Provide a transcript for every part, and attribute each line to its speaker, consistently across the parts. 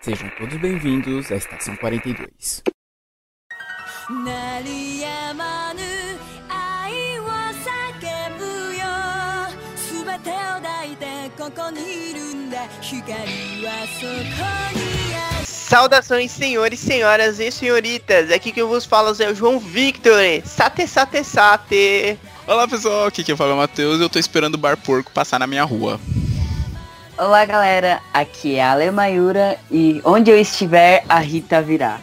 Speaker 1: Sejam todos bem-vindos à Estação 42.
Speaker 2: Saudações, senhores, senhoras e senhoritas. Aqui que eu vos falo é o João Victor. Sate, sate, sate.
Speaker 3: Olá, pessoal. Aqui que eu falo é o Matheus. Eu tô esperando o bar porco passar na minha rua.
Speaker 4: Olá galera, aqui é a Ale Mayura e onde eu estiver a Rita virá.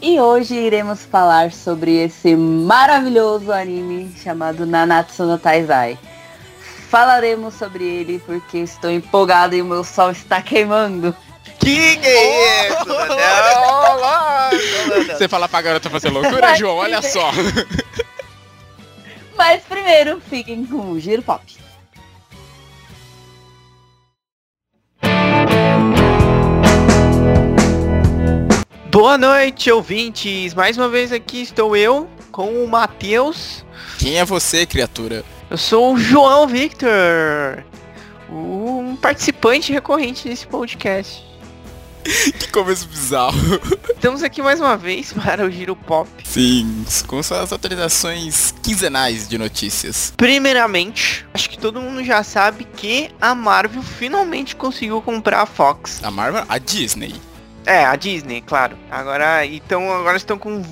Speaker 4: E hoje iremos falar sobre esse maravilhoso anime chamado Nanatsu no Taizai. Falaremos sobre ele porque estou empolgado e o meu sol está queimando.
Speaker 2: Que que é isso? Não.
Speaker 3: Você fala pra garota fazer loucura, João? Olha só.
Speaker 4: Mas primeiro fiquem com o Giro Pop.
Speaker 2: Boa noite, ouvintes. Mais uma vez aqui estou eu com o Matheus.
Speaker 3: Quem é você, criatura?
Speaker 2: Eu sou o João Victor, um participante recorrente desse podcast.
Speaker 3: Que começo bizarro.
Speaker 2: Estamos aqui mais uma vez para o Giro Pop.
Speaker 3: Sim, com suas atualizações quinzenais de notícias.
Speaker 2: Primeiramente, acho que todo mundo já sabe que a Marvel finalmente conseguiu comprar a Fox.
Speaker 3: A Marvel, a Disney.
Speaker 2: É, a Disney, claro. Agora, então, agora estão com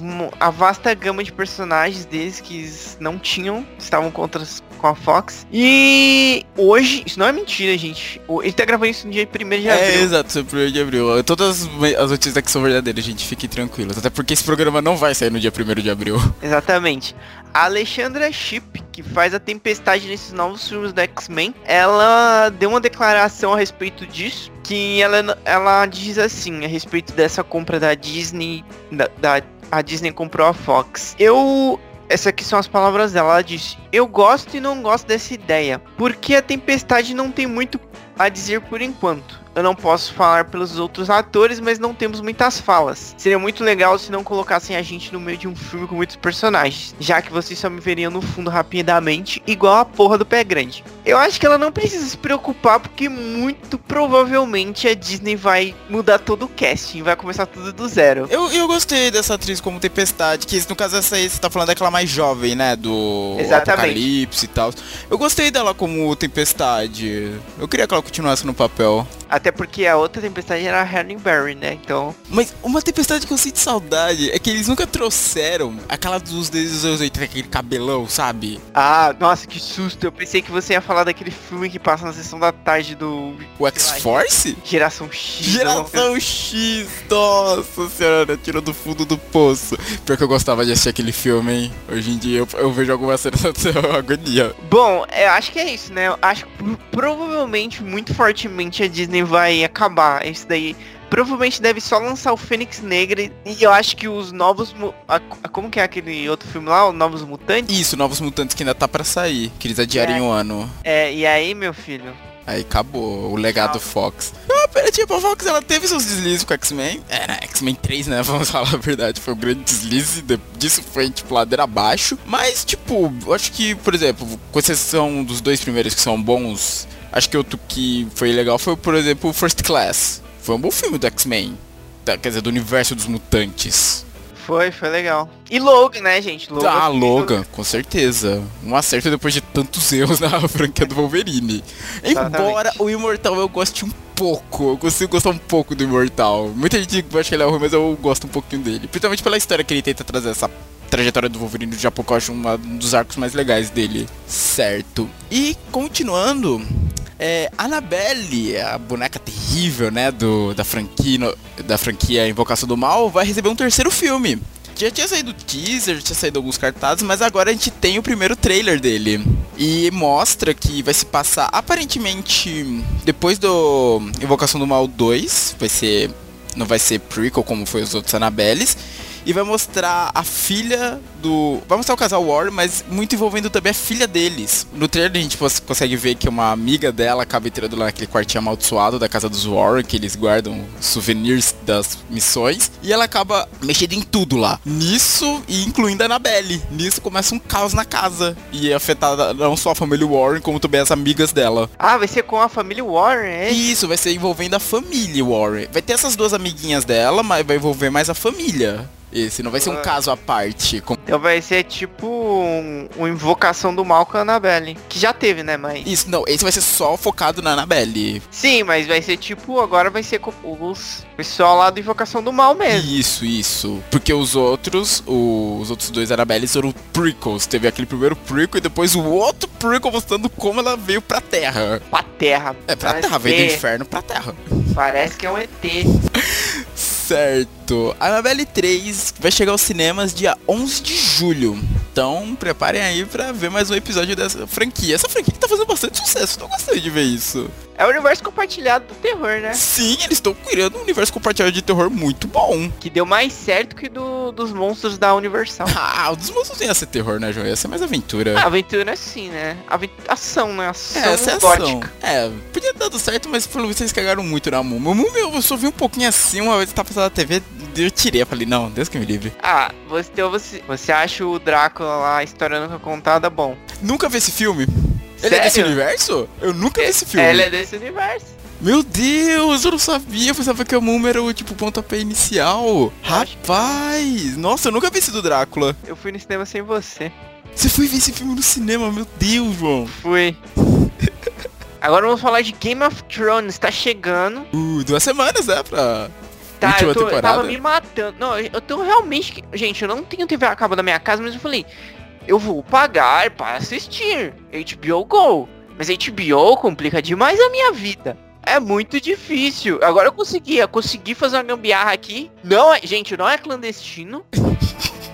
Speaker 2: a vasta gama de personagens deles que não tinham, estavam contra com a Fox. E hoje, isso não é mentira, gente. Ele tá gravando isso no dia 1 de
Speaker 3: É,
Speaker 2: abril.
Speaker 3: exato, seu primeiro de abril. Todas as notícias aqui são verdadeiras, gente. Fiquem tranquilos. Até porque esse programa não vai sair no dia 1 de abril.
Speaker 2: Exatamente. A Alexandra Shipp, que faz a Tempestade nesses novos filmes do X-Men, ela deu uma declaração a respeito disso, que ela, ela diz assim, a respeito dessa compra da Disney, da, da- a Disney comprou a Fox. Eu essas aqui são as palavras dela. Ela disse: Eu gosto e não gosto dessa ideia. Porque a Tempestade não tem muito a dizer por enquanto. Eu não posso falar pelos outros atores, mas não temos muitas falas. Seria muito legal se não colocassem a gente no meio de um filme com muitos personagens, já que vocês só me veriam no fundo rapidamente, igual a porra do pé grande. Eu acho que ela não precisa se preocupar, porque muito provavelmente a Disney vai mudar todo o casting, vai começar tudo do zero.
Speaker 3: Eu, eu gostei dessa atriz como Tempestade, que no caso essa aí você tá falando daquela mais jovem, né? Do
Speaker 2: Exatamente.
Speaker 3: Apocalipse e tal. Eu gostei dela como Tempestade. Eu queria que ela continuasse no papel.
Speaker 2: Até porque a outra tempestade era a Halle Berry, né? Então,
Speaker 3: Mas uma tempestade que eu sinto saudade é que eles nunca trouxeram aquela dos desde os anos 80, aquele cabelão, sabe?
Speaker 2: ah, nossa, que susto. Eu pensei que você ia falar daquele filme que passa na sessão da tarde do
Speaker 3: O X-Force?
Speaker 2: Geração X.
Speaker 3: Geração X, nossa senhora, tirou do fundo do poço. Pior que eu gostava de assistir aquele filme, hein? Hoje em dia eu, eu vejo algumas cenas da agonia.
Speaker 2: Bom, eu acho que é isso, né? Eu acho que pro- provavelmente, muito fortemente, a Disney vai acabar isso daí. Provavelmente deve só lançar o Fênix Negra e eu acho que os novos... a- a- como que é aquele outro filme lá? Os Novos Mutantes?
Speaker 3: Isso, Novos Mutantes que ainda tá pra sair, que eles adiarem
Speaker 2: É.
Speaker 3: um ano.
Speaker 2: É, e aí, meu filho?
Speaker 3: Aí acabou o legado Fox. Ah, pera, tipo, a Fox ela teve seus deslizes com X-Men. É, né? X-Men 3, né? Vamos falar a verdade. Foi um grande deslize. de- Disso foi, tipo, ladeira abaixo. Mas, tipo, eu acho que, por exemplo, com exceção dos dois primeiros que são bons, acho que outro que foi legal foi, por exemplo, o First Class. Foi um bom filme do X-Men. Da- Quer dizer, do universo dos mutantes.
Speaker 2: Foi, foi legal. E Logan, né, gente? Logan.
Speaker 3: Ah, Logan, com certeza. Um acerto depois de tantos erros na franquia do Wolverine. Embora o Imortal eu goste um pouco, eu consigo gostar um pouco do Imortal. Muita gente acha que ele é ruim, mas eu gosto um pouquinho dele. Principalmente pela história que ele tenta trazer essa trajetória do Wolverine do Japão, eu acho um dos arcos mais legais dele. Certo. E continuando, é, Annabelle, a boneca terrível, né, do, da, franquia, da franquia Invocação do Mal, vai receber um terceiro filme. Já tinha saído teaser, tinha saído alguns cartazes, mas agora a gente tem o primeiro trailer dele. E mostra que vai se passar aparentemente depois do Invocação do Mal 2, vai ser não vai ser prequel como foi os outros Annabelles. E vai mostrar a filha do. Vai mostrar o casal Warren, mas muito envolvendo também a filha deles. No trailer a gente cons- consegue ver que uma amiga dela acaba entrando lá naquele quartinho amaldiçoado da casa dos Warren, que eles guardam souvenirs das missões, e ela acaba mexendo em tudo lá. Nisso, e incluindo a Annabelle. Nisso começa um caos na casa. E é afetada não só a família Warren, como também as amigas dela.
Speaker 2: Ah, vai ser com a família Warren, é?
Speaker 3: Isso, vai ser envolvendo a família Warren. Vai ter essas duas amiguinhas dela, mas vai envolver mais a família. Esse não vai ser um
Speaker 2: Ah.
Speaker 3: caso à parte. com-
Speaker 2: Então vai ser tipo um, uma invocação do mal com a Annabelle. Que já teve, né, mas...
Speaker 3: Isso, não, esse vai ser só focado na Annabelle.
Speaker 2: Sim, mas vai ser tipo, agora vai ser com os pessoal lá do Invocação do Mal mesmo.
Speaker 3: Isso, isso. Porque os outros, o- os outros dois Annabelles foram prequels. Teve aquele primeiro prequel e depois o outro prequel mostrando como ela veio pra Terra.
Speaker 2: Pra terra.
Speaker 3: É, pra Terra, veio do inferno pra Terra.
Speaker 2: Parece que é um ET.
Speaker 3: Certo. Annabelle 3 vai chegar aos cinemas dia 11 de julho. Então, preparem aí pra ver mais um episódio dessa franquia. Essa franquia que tá fazendo bastante sucesso. Tô gostando de ver isso.
Speaker 2: É o universo compartilhado do terror, né?
Speaker 3: Sim, eles estão criando um universo compartilhado de terror muito bom.
Speaker 2: Que deu mais certo que do, dos monstros da Universal.
Speaker 3: Ah, o dos monstros ia ser terror, né, João? Ia ser mais aventura.
Speaker 2: A aventura é sim, né? Aven- Ação, né? Ação
Speaker 3: É, essa é ação. É, podia ter dado certo, mas pelo visto eles cagaram muito na. O Múmia eu só vi um pouquinho assim, uma vez que tava passando na TV, eu tirei. Eu falei, não, Deus que me livre.
Speaker 2: Ah, você, então você, você acha o Drácula lá, a história nunca contada, bom.
Speaker 3: Nunca vi esse filme. Ele é desse
Speaker 2: Sério?
Speaker 3: universo? Eu nunca vi esse filme.
Speaker 2: Ela é desse universo.
Speaker 3: Meu Deus, eu não sabia. Eu pensava que a Múmia era o tipo pontapé inicial. Rapaz, nossa, eu nunca vi esse do Drácula.
Speaker 2: Eu fui no cinema sem você.
Speaker 3: Você foi ver esse filme no cinema, meu Deus, João.
Speaker 2: Fui. Agora vamos falar de Game of Thrones, tá chegando.
Speaker 3: Uh, duas semanas, né, pra...
Speaker 2: Tá,
Speaker 3: Última
Speaker 2: eu, tô,
Speaker 3: temporada.
Speaker 2: tava me matando. Não, eu tô realmente. Gente, eu não tenho TV a cabo da minha casa, mas eu falei, eu vou pagar para assistir HBO Go. Mas HBO complica demais a minha vida. É muito difícil. Agora eu consegui, eu consegui fazer uma gambiarra aqui. Não é, gente, não é clandestino.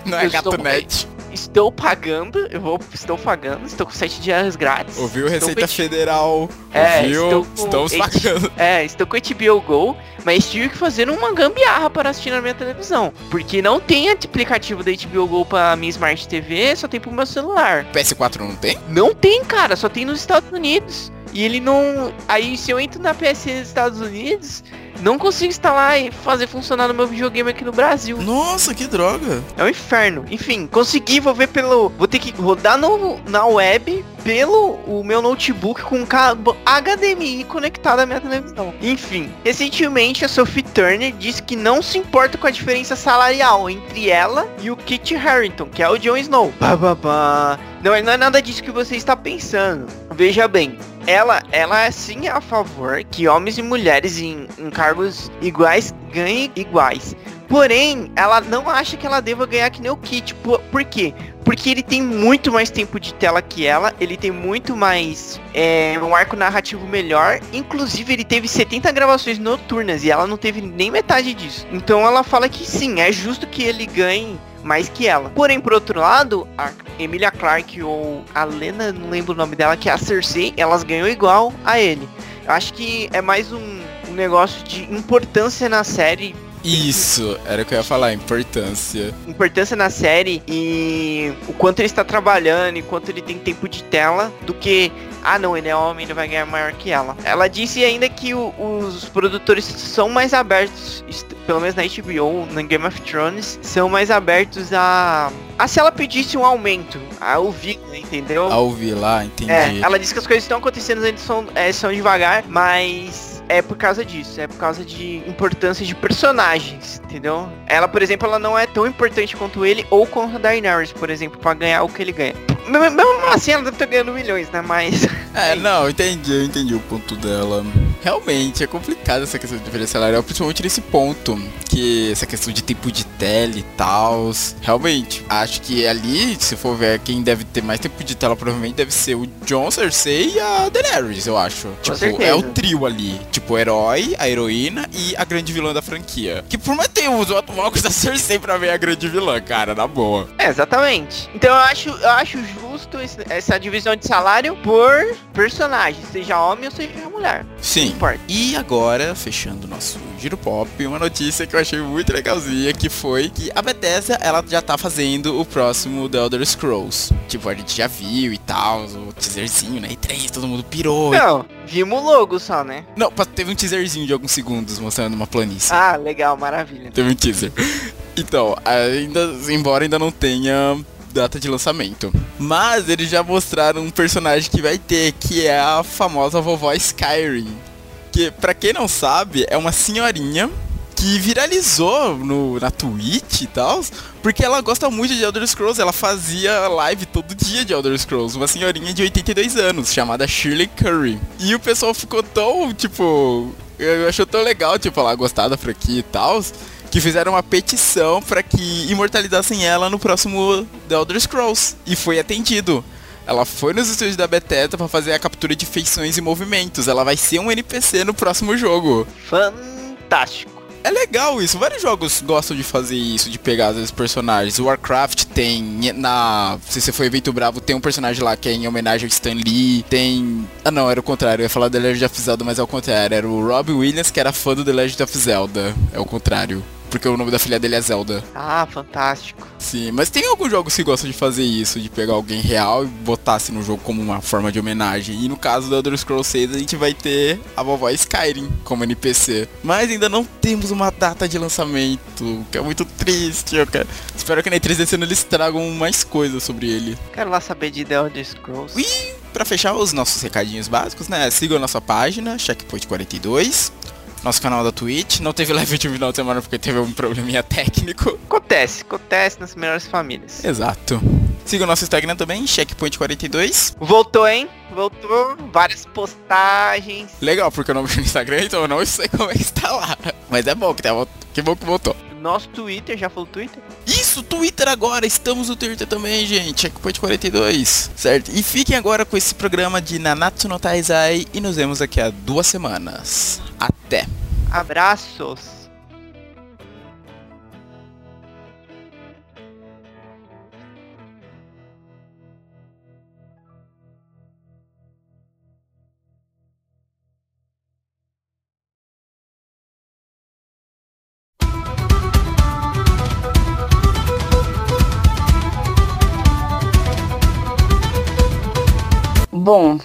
Speaker 3: Não é
Speaker 2: estou-
Speaker 3: gatonete.
Speaker 2: Estou pagando, eu vou, estou pagando, estou com 7 dias grátis.
Speaker 3: Ouviu, Receita
Speaker 2: com-
Speaker 3: Federal?
Speaker 2: É,
Speaker 3: Ouviu?
Speaker 2: estou com
Speaker 3: Estamos pagando.
Speaker 2: É, estou com HBO Go, mas tive que fazer uma gambiarra para assistir na minha televisão. Porque não tem aplicativo da HBO Go para minha Smart TV, só tem pro meu celular.
Speaker 3: PS4 não tem?
Speaker 2: Não tem, cara, só tem nos Estados Unidos. E ele não. Aí se eu entro na PSN dos Estados Unidos, não consigo instalar e fazer funcionar no meu videogame aqui no Brasil.
Speaker 3: Nossa, que droga.
Speaker 2: É um inferno. Enfim, consegui, vou ver pelo. Vou ter que rodar no, na web pelo o meu notebook com cabo HDMI conectado à minha televisão. Enfim, recentemente a Sophie Turner disse que não se importa com a diferença salarial entre ela e o Kit Harington, que é o Jon Snow. Bah, bah, bah. Não, não é nada disso que você está pensando. Veja bem, ela, ela é sim a favor que homens e mulheres em, em cargos iguais ganhem iguais. Porém, ela não acha que ela deva ganhar que nem o Kit. Por, por quê? Porque ele tem muito mais tempo de tela que ela, ele tem muito mais é, um arco narrativo melhor. Inclusive, ele teve 70 gravações noturnas e ela não teve nem metade disso. Então ela fala que sim, é justo que ele ganhe mais que ela. Porém, por outro lado, a Emilia Clarke ou a Lena, não lembro o nome dela, que é a Cersei, elas ganham igual a ele. Eu acho que é mais um, um negócio de importância na série
Speaker 3: Isso, era o que eu ia falar, importância.
Speaker 2: importância na série e o quanto ele está trabalhando e quanto ele tem tempo de tela do que ah não, ele é homem, ele vai ganhar maior que ela. Ela disse ainda que o- os produtores são mais abertos, pelo menos na HBO, na Game of Thrones, são mais abertos a a se ela pedisse um aumento, a ouvir, entendeu?
Speaker 3: A ouvir lá, entendi.
Speaker 2: É, ela disse que as coisas estão acontecendo, eles são, é, são devagar, mas é por causa disso, é por causa de importância de personagens, entendeu? Ela, por exemplo, ela não é tão importante quanto ele ou quanto a Daenerys, por exemplo, pra ganhar o que ele ganha. Mesmo mesmo assim, ela deve estar ganhando milhões, né? Mas.
Speaker 3: É, não, entendi, eu entendi o ponto dela. Realmente, é complicado essa questão de diferença salarial, principalmente nesse ponto, que essa questão de tempo de tela e tal. Realmente, acho que ali, se for ver quem deve ter mais tempo de tela, provavelmente deve ser o Jon, Cersei e a Daenerys, eu acho. tipo,
Speaker 2: certeza.
Speaker 3: é o trio ali. Tipo, o herói, a heroína e a grande vilã da franquia. Que prometeu os óculos da Cersei pra ver a grande vilã, cara, na boa.
Speaker 2: É, exatamente. Então eu acho, eu acho justo essa divisão de salário por personagem, seja homem ou seja mulher.
Speaker 3: Sim.
Speaker 2: Importa.
Speaker 3: E agora, fechando o nosso giro pop, uma notícia que eu achei muito legalzinha, que foi que a Bethesda, ela já tá fazendo o próximo The Elder Scrolls. Tipo, a gente já viu e tal, o teaserzinho, né? E três, todo mundo pirou.
Speaker 2: Não, vimos o logo só, né?
Speaker 3: Não, teve um teaserzinho de alguns segundos mostrando uma planície.
Speaker 2: Ah, legal, maravilha.
Speaker 3: Teve um teaser. Então, ainda, embora ainda não tenha data de lançamento. Mas eles já mostraram um personagem que vai ter, que é a famosa vovó Skyrim. Que, pra quem não sabe, é uma senhorinha que viralizou no, na Twitch e tal, porque ela gosta muito de Elder Scrolls, ela fazia live todo dia de Elder Scrolls, uma senhorinha de 82 anos, chamada Shirley Curry. E o pessoal ficou tão, tipo, achou tão legal, tipo, ela gostar da franquia e tal, que fizeram uma petição para que imortalizassem ela no próximo The Elder Scrolls. E foi atendido. Ela foi nos estúdios da Bethesda para fazer a captura de feições e movimentos. Ela vai ser um NPC no próximo jogo.
Speaker 2: Fantástico.
Speaker 3: É legal isso. Vários jogos gostam de fazer isso, de pegar vezes personagens. O Warcraft tem na, se você for evento bravo, tem um personagem lá que é em homenagem ao Stan Lee. Tem, ah não, era o contrário. Eu ia falar The Legend of Zelda, mas é o contrário. Era o Rob Williams que era fã do The Legend of Zelda. É o contrário. Porque o nome da filha dele é Zelda.
Speaker 2: Ah, fantástico.
Speaker 3: Sim, mas tem alguns jogos que gostam de fazer isso, de pegar alguém real e botar assim no jogo como uma forma de homenagem. E no caso do Elder Scrolls 6 a gente vai ter a vovó Skyrim como NPC. Mas ainda não temos uma data de lançamento, que é muito triste. Eu quero... Espero que na E3 desse ano eles tragam mais coisas sobre ele.
Speaker 2: Quero lá saber de The Elder Scrolls.
Speaker 3: E pra fechar os nossos recadinhos básicos, né? Sigam a nossa página, Checkpoint 42. Nosso canal da Twitch. Não teve live de final de semana porque teve um probleminha técnico.
Speaker 2: Acontece, acontece nas melhores famílias.
Speaker 3: Exato. Siga o nosso Instagram também, Checkpoint42.
Speaker 2: Voltou, hein? Voltou. Várias postagens.
Speaker 3: Legal, porque eu não vi no Instagram, então eu não sei como é que está lá. Mas é bom que, tá, que bom que voltou.
Speaker 2: Nosso Twitter, já falou Twitter?
Speaker 3: Isso, Twitter agora, estamos no Twitter também, gente, Checkpoint42, certo? E fiquem agora com esse programa de Nanatsu no Taizai e nos vemos daqui a duas semanas. Até!
Speaker 2: Abraços.
Speaker 4: Bom,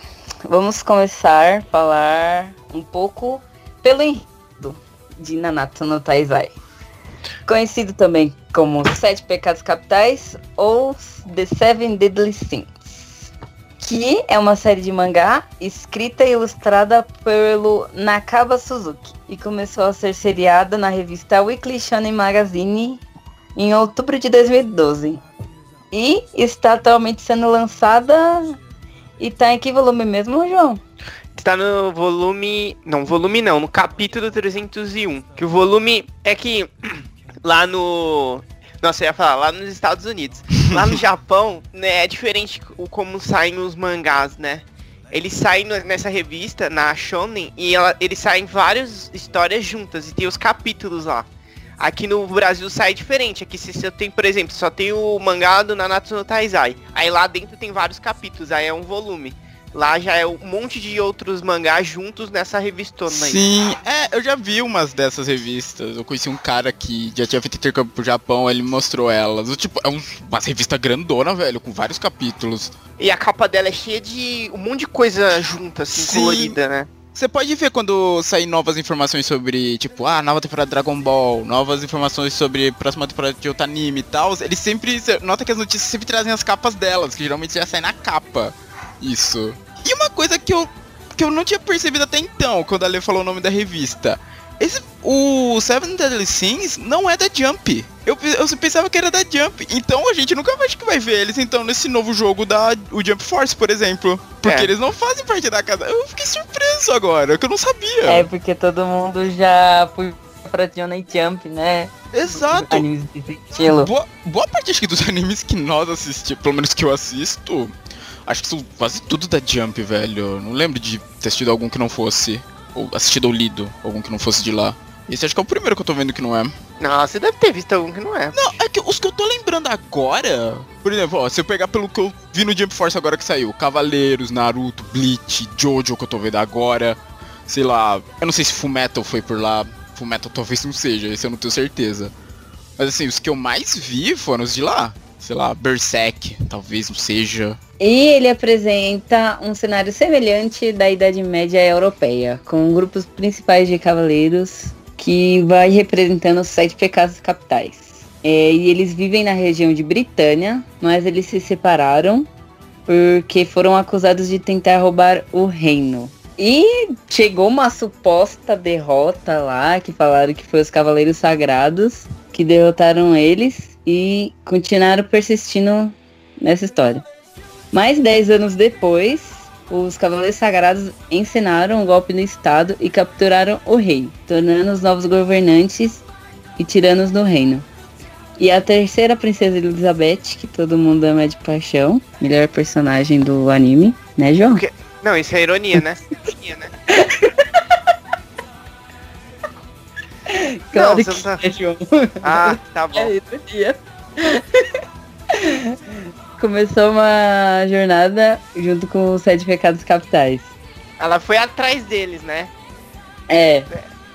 Speaker 4: vamos começar a falar um pouco pelo enredo de Nanatsu no Taizai. Conhecido também como Sete Pecados Capitais ou The Seven Deadly Sins. Que é uma série de mangá escrita e ilustrada pelo Nakaba Suzuki. E começou a ser seriada na revista Weekly Shonen Magazine em outubro de 2012. E está atualmente sendo lançada e tá em que volume mesmo, João?
Speaker 2: Tá no volume. Não, volume não, no capítulo 301. Que o volume é que lá no. Nossa, eu ia falar, lá nos Estados Unidos. Lá no Japão, né, é diferente o como saem os mangás, né? Eles saem nessa revista, na Shonen, e ela, eles saem várias histórias juntas, e tem os capítulos lá. Aqui no Brasil sai diferente. Aqui se você tem, por exemplo, só tem o mangá do Nanatsu no Taizai. Aí lá dentro tem vários capítulos, aí é um volume. Lá já é um monte de outros mangás juntos nessa revistona aí.
Speaker 3: Sim, é, eu já vi umas dessas revistas. Eu conheci um cara que já tinha feito intercâmbio pro Japão, ele me mostrou elas. Tipo, é um, uma revista grandona, velho, com vários capítulos.
Speaker 2: E a capa dela é cheia de um monte de coisa junta, assim,
Speaker 3: Sim.
Speaker 2: colorida, né?
Speaker 3: Você pode ver quando saem novas informações sobre, tipo, ah, nova temporada de Dragon Ball, novas informações sobre próxima temporada de outro anime e tal. Eles sempre. Nota que as notícias sempre trazem as capas delas, que geralmente já sai na capa. Isso. E uma coisa que eu, que eu não tinha percebido até então, quando a Lê falou o nome da revista. Esse, o Seven Deadly Sins não é da Jump. Eu, eu pensava que era da Jump. Então a gente nunca acho que vai ver eles então nesse novo jogo da o Jump Force, por exemplo. Porque
Speaker 2: É.
Speaker 3: eles não fazem parte da casa. Eu fiquei surpreso agora, que eu não sabia.
Speaker 4: É porque todo mundo já foi pra Shonen Jump, né?
Speaker 3: Exato.
Speaker 4: Animes desse estilo.
Speaker 3: Boa, boa parte acho que dos animes que nós assistimos, pelo menos que eu assisto, acho que são quase tudo da Jump, velho. Não lembro de ter assistido algum que não fosse. Ou assistido ou lido algum que não fosse de lá. Esse acho que é o primeiro que eu tô vendo que não é.
Speaker 2: Não, você deve ter visto algum que não é.
Speaker 3: Não, é que os que eu tô lembrando agora. Por exemplo, ó, se eu pegar pelo que eu vi no Jump Force agora que saiu, Cavaleiros, Naruto, Bleach, Jojo que eu tô vendo agora. Sei lá, eu não sei se Fullmetal foi por lá. Fullmetal talvez não seja, esse eu não tenho certeza. Mas assim, os que eu mais vi foram os de lá. Sei lá, Berserk, talvez não seja.
Speaker 4: E ele apresenta um cenário semelhante da Idade Média Europeia, com grupos principais de cavaleiros que vai representando os sete pecados capitais. É, e eles vivem na região de Britânia, mas eles se separaram porque foram acusados de tentar roubar o reino. E chegou uma suposta derrota lá, que falaram que foi os Cavaleiros Sagrados que derrotaram eles e continuaram persistindo nessa história. Mais dez anos depois, os Cavaleiros Sagrados ensinaram o um golpe no Estado e capturaram o rei, tornando os novos governantes e tiranos do reino. E a terceira princesa Elizabeth, que todo mundo ama de paixão, melhor personagem do anime, né, João?
Speaker 2: Porque- Não, isso é ironia, né? ironia, né?
Speaker 4: Claro
Speaker 2: Não,
Speaker 4: que
Speaker 2: tá-
Speaker 4: é, João.
Speaker 2: Ah, tá bom.
Speaker 4: É ironia. Começou uma jornada junto com os Sete Pecados Capitais.
Speaker 2: Ela foi atrás deles, né?
Speaker 4: É,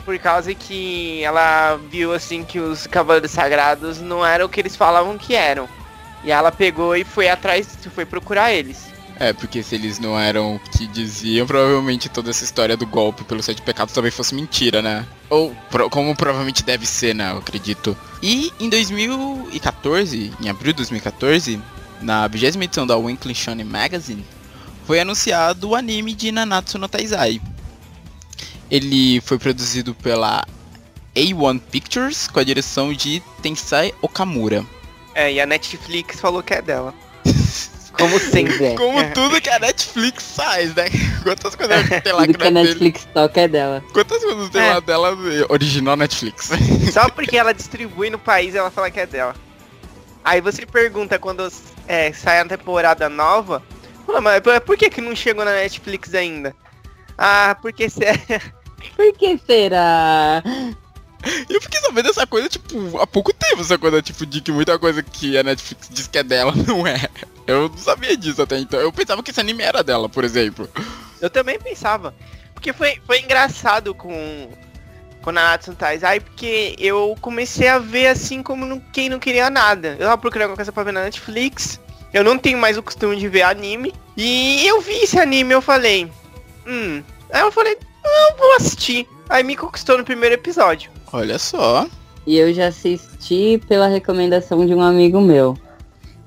Speaker 2: Por causa que ela viu assim que os Cavaleiros Sagrados não eram o que eles falavam que eram. E ela pegou e foi atrás, foi procurar eles.
Speaker 3: É, porque se eles não eram o que diziam, provavelmente toda essa história do golpe pelos sete pecados também fosse mentira, né? Ou pro- como provavelmente deve ser, né? Eu acredito. E em 2014, em abril de 2014, na 20 edição da Weekly Shonen Magazine, foi anunciado o anime de Nanatsu no Taizai. Ele foi produzido pela A1 Pictures com a direção de Tensai Okamura.
Speaker 2: É, e a Netflix falou que é dela. Como sempre.
Speaker 4: é.
Speaker 3: Como tudo que a Netflix faz, né? Quantas coisas tem lá
Speaker 4: Tudo
Speaker 3: que
Speaker 4: que a
Speaker 3: é dele?
Speaker 4: Netflix toca é dela.
Speaker 3: Quantas coisas tem
Speaker 2: É.
Speaker 3: lá dela original Netflix?
Speaker 2: Só porque ela distribui no país, ela fala que é dela. Aí você pergunta quando é, sai a temporada nova, fala, mas por- que que não chegou na Netflix ainda? Ah, porque cê...
Speaker 4: Por que será?
Speaker 3: E eu fiquei sabendo dessa coisa, tipo, há pouco tempo, essa coisa, tipo, de que muita coisa que a Netflix diz que é dela não é. Eu não sabia disso até então. Eu pensava que esse anime era dela, por exemplo.
Speaker 2: eu também pensava. Porque foi, foi engraçado com, com Nanatsu no Taizai, porque eu comecei a ver assim como quem não queria nada. Eu tava procurando alguma coisa pra ver na Netflix, eu não tenho mais o costume de ver anime, e eu vi esse anime eu falei, hum... Aí eu falei, eu vou assistir. Aí me conquistou no primeiro episódio.
Speaker 3: Olha só.
Speaker 4: E eu já assisti pela recomendação de um amigo meu.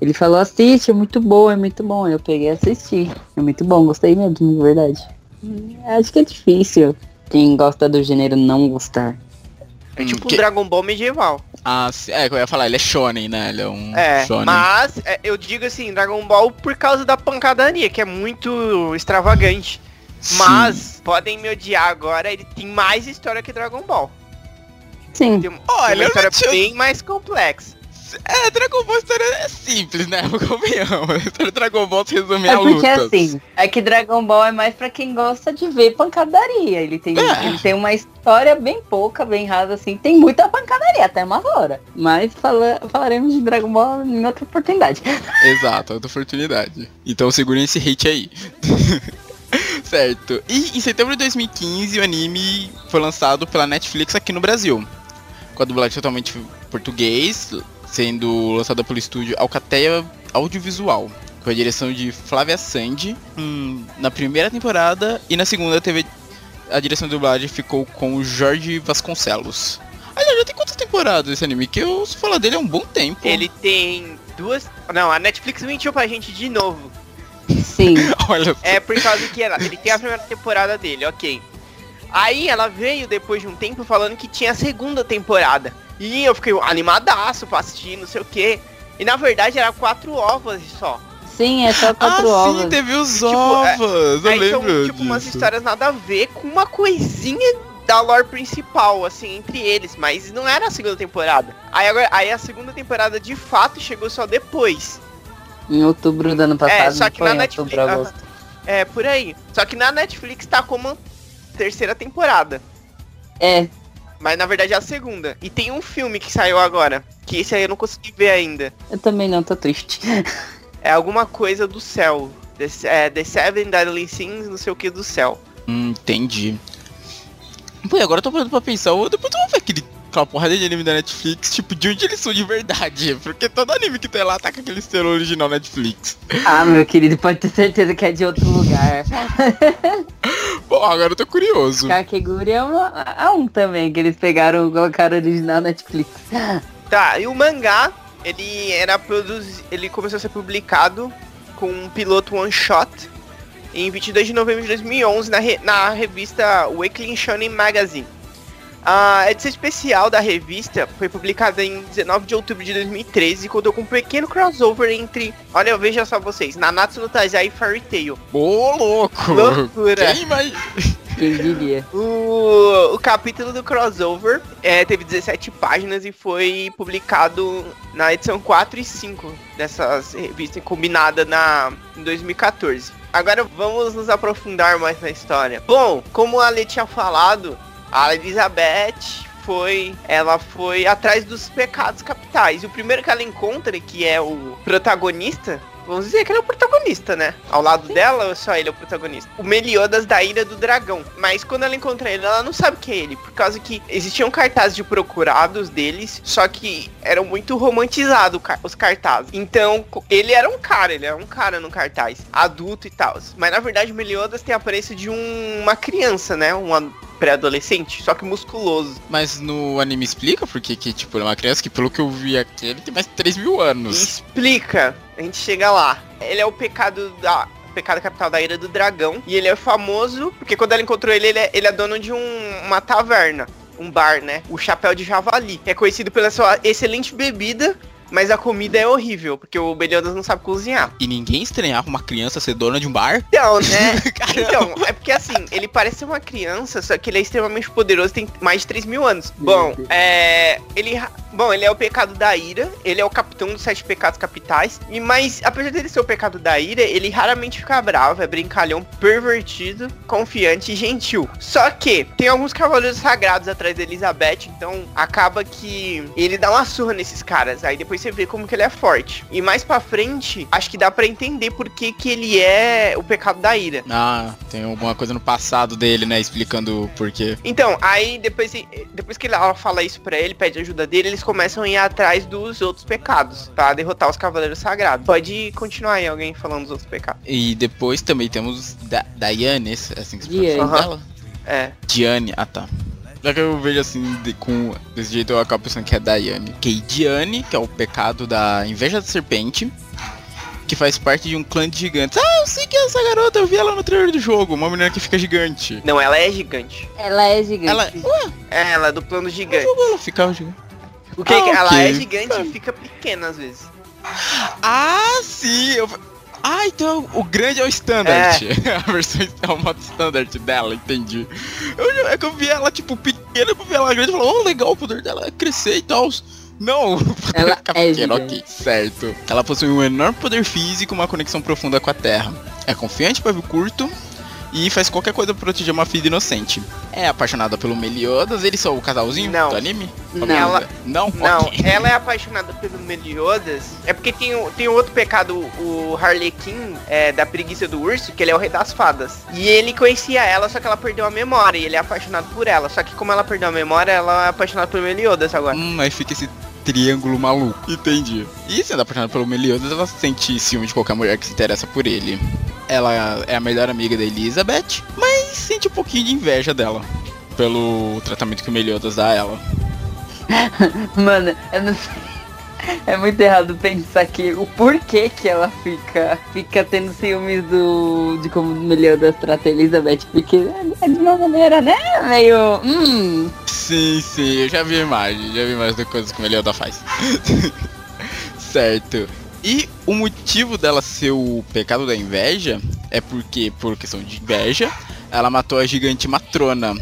Speaker 4: Ele falou, assiste, é muito bom, é muito bom. Eu peguei e assisti. É muito bom, gostei mesmo, de verdade. Hum, Acho que é difícil quem gosta do gênero não gostar.
Speaker 2: É
Speaker 3: Hum,
Speaker 2: tipo
Speaker 3: que-
Speaker 2: um Dragon Ball medieval.
Speaker 3: Ah, sim, é, eu ia falar, ele é shonen, né? Ele é um
Speaker 2: É,
Speaker 3: shonen.
Speaker 2: mas é, eu digo assim, Dragon Ball por causa da pancadaria, que é muito extravagante.
Speaker 3: Sim.
Speaker 2: Mas, podem me odiar agora, ele tem mais história que Dragon Ball.
Speaker 4: Sim,
Speaker 2: Tem, tem
Speaker 3: Olha,
Speaker 2: uma
Speaker 3: eu
Speaker 2: história
Speaker 3: tinha-
Speaker 2: bem mais complexa.
Speaker 3: É, Dragon Ball história é simples, né? Convenhamos. A história Dragon Ball se resume
Speaker 4: é
Speaker 3: a
Speaker 4: porque
Speaker 3: lutas.
Speaker 4: assim, é que Dragon Ball é mais pra quem gosta de ver pancadaria. Ele tem,
Speaker 3: É.
Speaker 4: ele tem uma história bem pouca, bem rasa assim. Tem muita pancadaria, até uma hora. Mas fala, falaremos de Dragon Ball em outra oportunidade.
Speaker 3: Exato, outra oportunidade. Então segurem esse hate aí. certo. E em setembro de 2015 o anime foi lançado pela Netflix aqui no Brasil. Com a dublagem totalmente português, sendo lançada pelo estúdio Alcateia Audiovisual. Com a direção de Flávia Sandi hum, na primeira temporada e na segunda teve a direção de dublagem ficou com o Jorge Vasconcelos. Aliás, já tem quantas temporadas esse anime? Que eu ouço falar dele há um bom tempo.
Speaker 2: Ele tem duas... Não, a Netflix mentiu pra gente de novo.
Speaker 4: Sim.
Speaker 3: Olha.
Speaker 2: É por causa que ela, ele tem a primeira temporada dele, ok. Aí ela veio depois de um tempo falando que tinha a segunda temporada. E eu fiquei animadaço pra assistir, não sei o que. E na verdade era quatro ovos só.
Speaker 4: Sim, é só quatro
Speaker 3: ah,
Speaker 4: ovos.
Speaker 3: sim, teve os
Speaker 2: Tipo, é-
Speaker 3: ovos, eu
Speaker 2: Aí
Speaker 3: lembro
Speaker 2: são tipo umas
Speaker 3: disso.
Speaker 2: histórias nada a ver com uma coisinha da lore principal, assim, entre eles, mas não era a segunda temporada. Aí agora, aí a segunda temporada de fato chegou só depois.
Speaker 4: Em outubro do ano passado.
Speaker 2: É, só
Speaker 4: não
Speaker 2: que
Speaker 4: foi
Speaker 2: na Netflix.
Speaker 4: outubro.
Speaker 2: É, por aí. Só que na Netflix tá como terceira temporada.
Speaker 4: É,
Speaker 2: Mas na verdade é a segunda. E tem um filme que saiu agora. Que esse aí eu não consegui ver ainda.
Speaker 4: eu também não, tô triste.
Speaker 2: É alguma coisa do céu. The, é, The Seven Deadly Sins, não sei o que do céu.
Speaker 3: Hum, entendi. Pô, agora eu tô parando pra pensar, eu- depois eu vou ver aquele aquela porrada de anime da Netflix, tipo, de onde eles são de verdade. Porque todo anime que tem lá tá com aquele selo original Netflix.
Speaker 4: Ah, meu querido, pode ter certeza que é de outro lugar.
Speaker 3: Bom, agora eu tô curioso.
Speaker 4: Kakeguri é uma, é um também, que eles pegaram e colocaram original Netflix.
Speaker 2: Tá, e o mangá, ele era produzido. Ele começou a ser publicado com um piloto one shot em 22 de novembro de 2011 na, re- na revista Weekly Shonen Magazine. A edição especial da revista foi publicada em 19 de outubro de 2013 e contou com um pequeno crossover entre, olha, veja só vocês, Nanatsu no Taizai e Fairy Tail.
Speaker 3: Ô, louco!
Speaker 2: Loucura!
Speaker 3: Quem imagina?
Speaker 4: Quem diria?
Speaker 2: O, o capítulo do crossover é, teve 17 páginas e foi publicado na edição 4 e 5 dessas revistas combinada na em 2014. Agora vamos nos aprofundar mais na história. Bom, como a Lê tinha falado, a Elizabeth foi, ela foi atrás dos pecados capitais. E o primeiro que ela encontra, que é o protagonista, vamos dizer que ele é o protagonista, né? Ao lado dela, ou só ele é o protagonista? O Meliodas da Ilha do Dragão. Mas quando ela encontra ele, ela não sabe que é ele, por causa que existiam cartazes de procurados deles, só que eram muito romantizados os cartazes. Então, ele era um cara, ele era um cara no cartaz, adulto e tal. Mas na verdade, o Meliodas tem a aparência de um- uma criança, né? Um pré-adolescente, só que musculoso.
Speaker 3: Mas no anime explica porque que, tipo, ele é uma criança que, pelo que eu vi aqui, ele tem mais de 3 mil anos.
Speaker 2: explica, a gente chega lá. Ele é o pecado da. o Pecado capital da ira do dragão. E ele é famoso porque quando ela encontrou ele, ele é, ele é dono de um- uma taverna. Um bar, né? O Chapéu de Javali. Que é conhecido pela sua excelente bebida, mas a comida é horrível, porque o Beliodas não sabe cozinhar.
Speaker 3: E ninguém estranhava uma criança ser dona de um bar?
Speaker 2: Então, né? Então, é porque assim, ele parece uma criança, só que ele é extremamente poderoso, tem mais de 3 mil anos. Bom, é. Ele. Bom, ele é o pecado da ira, ele é o capitão dos sete pecados capitais. E mas, apesar dele ser o pecado da ira, ele raramente fica bravo, é brincalhão, pervertido, confiante e gentil. Só que tem alguns cavaleiros sagrados atrás da Elizabeth, então acaba que ele dá uma surra nesses caras. Aí depois você vê como que ele é forte. E mais pra frente, acho que dá pra entender por que, que ele é o pecado da ira.
Speaker 3: Ah, tem alguma coisa no passado dele, né? Explicando o porquê.
Speaker 2: Então, aí depois, depois que ela fala isso pra ele, pede ajuda dele, eles começam a ir atrás dos outros pecados pra derrotar os cavaleiros sagrados. Pode continuar aí alguém falando dos outros pecados.
Speaker 3: E depois também temos da Diane, é assim que se
Speaker 4: Diane.
Speaker 3: fala
Speaker 2: Aham.
Speaker 3: dela?
Speaker 2: É.
Speaker 3: Diane, ah tá. Já que eu vejo assim, de- com desse jeito eu acabo pensando que é Diane. Ok, Diane, que é o pecado da inveja da serpente, que faz parte de um clã de gigantes. Ah, eu sei que é essa garota, eu vi ela no trailer do jogo, uma menina que fica gigante.
Speaker 2: Não, ela é gigante.
Speaker 4: Ela é gigante.
Speaker 3: Ela, ué,
Speaker 2: É, ela é do plano
Speaker 3: no
Speaker 2: gigante.
Speaker 3: jogo ela ficava gigante.
Speaker 2: O que?
Speaker 3: Ah,
Speaker 2: que- Ela é gigante e fica pequena às vezes.
Speaker 3: Ah, sim! Eu... Ah, então o grande é o standard. a versão é o modo standard dela, entendi. Eu, é que eu vi ela, tipo, pequena, eu vi ela grande e falei, oh, legal, o poder dela é crescer e tal. Não,
Speaker 4: Ela é
Speaker 3: pequena, ok, certo. Ela possui um enorme poder físico e uma conexão profunda com a Terra. É confiante, pavio curto e faz qualquer coisa pra proteger uma filha inocente. É apaixonada pelo Meliodas, eles são o casalzinho
Speaker 2: Não.
Speaker 3: do anime?
Speaker 4: Não.
Speaker 2: Ela-
Speaker 3: Não?
Speaker 2: Não,
Speaker 3: Ok.
Speaker 2: ela é apaixonada pelo Meliodas. É porque tem, tem outro pecado, o Harlequin, é, da preguiça do urso, que ele é o rei das fadas. E ele conhecia ela, só que ela perdeu a memória. E ele é apaixonado por ela. Só que como ela perdeu a memória, ela é apaixonada pelo Meliodas agora.
Speaker 3: Hum, aí fica esse triângulo maluco. Entendi. E sendo apaixonada pelo Meliodas, ela sente ciúme de qualquer mulher que se interessa por ele. Ela é a melhor amiga da Elizabeth, mas sente um pouquinho de inveja dela. Pelo tratamento que o Meliodas dá a ela.
Speaker 4: Mano, eu não sei. É muito errado pensar que o porquê que ela fica fica tendo ciúmes do de como Meliodas trata a Elizabeth, porque é de uma maneira, né, meio, hum,
Speaker 3: Sim, sim, eu já vi a imagem, já vi mais de coisas que o Meliodas faz. certo. E o motivo dela ser o pecado da inveja é porque, por questão de inveja, ela matou a gigante matrona.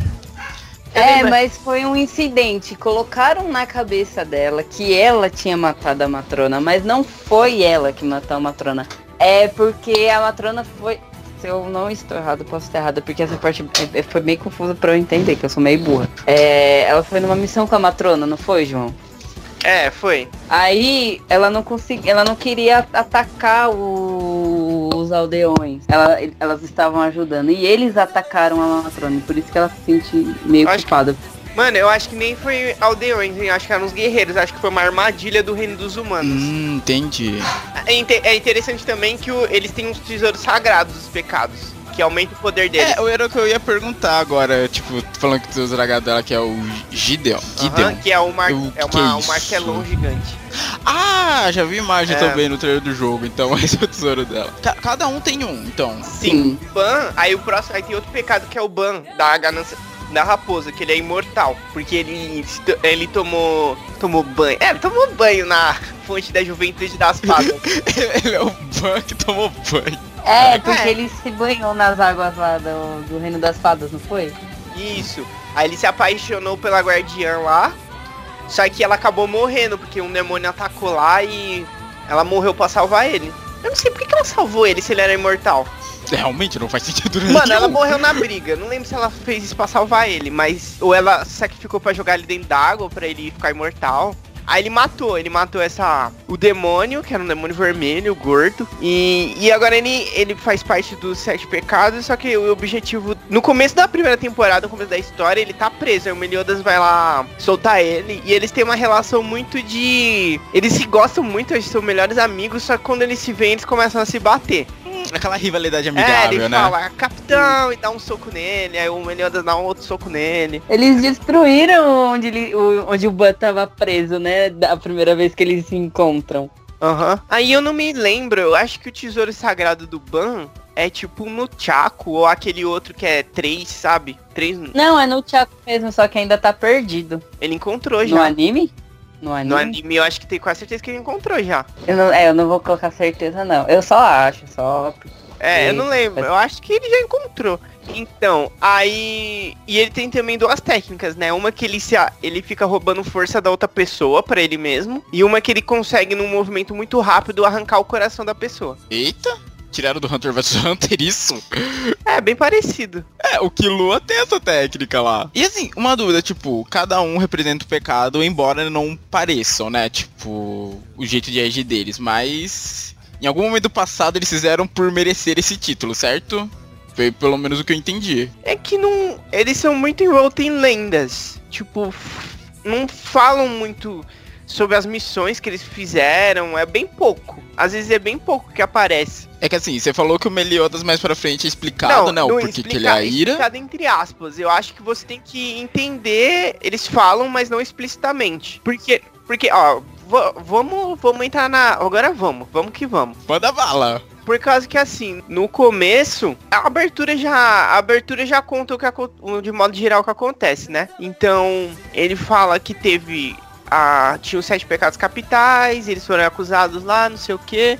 Speaker 4: É,
Speaker 2: lembro-
Speaker 4: mas foi um incidente. Colocaram na cabeça dela que ela tinha matado a matrona, mas não foi ela que matou a matrona. É porque a matrona foi. Se eu não estou errado, posso estar errada, porque essa parte é- é- foi meio confusa pra eu entender, que eu sou meio burra. É, ela foi numa missão com a matrona, não foi, João?
Speaker 2: É, foi.
Speaker 4: Aí ela não conseguia, ela não queria atacar o- os aldeões. Ela- elas estavam ajudando e eles atacaram a matrona, por isso que ela se sente meio
Speaker 2: Acho que-
Speaker 4: culpada.
Speaker 2: Mano, eu acho que nem foi aldeões, hein? Acho que eram os guerreiros. Acho que foi uma armadilha do reino dos humanos.
Speaker 3: Hum, entendi.
Speaker 2: É, inte- é interessante também que o- eles têm uns tesouros sagrados dos pecados, que aumenta o poder deles.
Speaker 3: É, era o que eu ia perguntar agora, tipo, falando que o dragado dela que é o Gideon. Gideon.
Speaker 2: Aham, que é, o mar...
Speaker 3: O
Speaker 2: é
Speaker 3: que
Speaker 2: uma,
Speaker 3: é
Speaker 2: um martelão gigante.
Speaker 3: Ah, já vi imagem
Speaker 2: É.
Speaker 3: também no trailer do jogo, então esse é o tesouro dela. Ca- cada um tem um, então.
Speaker 4: Sim.
Speaker 2: Ban, aí o próximo, aí tem outro pecado que é o Ban, da ganância da raposa, que ele é imortal, porque ele ele tomou tomou banho. É, tomou banho na fonte da juventude das fadas.
Speaker 3: Ele é o Ban que tomou banho.
Speaker 4: É, porque
Speaker 2: É.
Speaker 4: ele se banhou nas águas lá do, do Reino das Fadas, não foi?
Speaker 2: Isso. Aí ele se apaixonou pela guardiã lá. Só que ela acabou morrendo, porque um demônio atacou lá e ela morreu pra salvar ele. Eu não sei por que ela salvou ele se ele era imortal.
Speaker 3: Realmente não faz sentido
Speaker 2: Mano,
Speaker 3: nenhum.
Speaker 2: ela morreu na briga. Não lembro se ela fez isso pra salvar ele, mas. Ou ela sacrificou pra jogar ele dentro d'água pra ele ficar imortal. Aí ele matou, ele matou essa. O demônio, que era um demônio vermelho, gordo. E, e agora ele, ele faz parte dos sete pecados, só que o objetivo. No começo da primeira temporada, no começo da história, ele tá preso. Aí o Meliodas vai lá soltar ele. E eles têm uma relação muito de. Eles se gostam muito, eles são melhores amigos, só que quando eles se veem, eles começam a se bater.
Speaker 3: Aquela rivalidade
Speaker 2: É,
Speaker 3: amigável,
Speaker 2: ele
Speaker 3: né?
Speaker 2: fala, capitão, e dá um soco nele, aí o Meliodas dá um outro soco nele.
Speaker 4: Eles destruíram onde, ele, o, onde o Ban tava preso, né? Da primeira vez que eles se encontram.
Speaker 2: Aham. Aí eu não me lembro, eu acho que o tesouro sagrado do Ban é tipo no Chaco, ou aquele outro que é três, sabe? Três.
Speaker 4: Não, é no Chaco mesmo, só que ainda tá perdido.
Speaker 2: Ele encontrou
Speaker 4: No
Speaker 2: já.
Speaker 4: anime? No anime?
Speaker 2: No anime eu acho que tem quase certeza que ele encontrou já.
Speaker 4: Eu não, é, eu não vou colocar certeza não. Eu só acho, só.
Speaker 2: É, eu não lembro. Eu acho que ele já encontrou. Então, aí. E ele tem também duas técnicas, né? Uma que ele se ele fica roubando força da outra pessoa pra ele mesmo. E uma que ele consegue, num movimento muito rápido, arrancar o coração da pessoa.
Speaker 3: Eita, tiraram do Hunter vs Hunter isso?
Speaker 2: É, bem parecido.
Speaker 3: É, o Killua tem essa técnica lá. E assim, uma dúvida, tipo, cada um representa o pecado, embora não pareçam, né? Tipo, o jeito de agir deles, mas. Em algum momento do passado eles fizeram por merecer esse título, certo? Foi pelo menos o que eu entendi.
Speaker 2: É que não. Eles são muito envoltos em lendas. Tipo, não falam muito sobre as missões que eles fizeram. É bem pouco. Às vezes é bem pouco que aparece.
Speaker 3: É que assim, você falou que o Meliodas mais pra frente é explicado, né? O porquê que ele é a ira.
Speaker 2: explicado entre aspas. Eu acho que você tem que entender. Eles falam, mas não explicitamente. Porque, porque, ó, va- vamos, vamos entrar na. Agora vamos, vamos que vamos.
Speaker 3: Manda bala.
Speaker 2: Por causa que assim, no começo, a abertura já. A abertura já conta o que de modo geral o que acontece, né? Então, ele fala que teve. A, tinha os sete pecados capitais, eles foram acusados lá, não sei o que.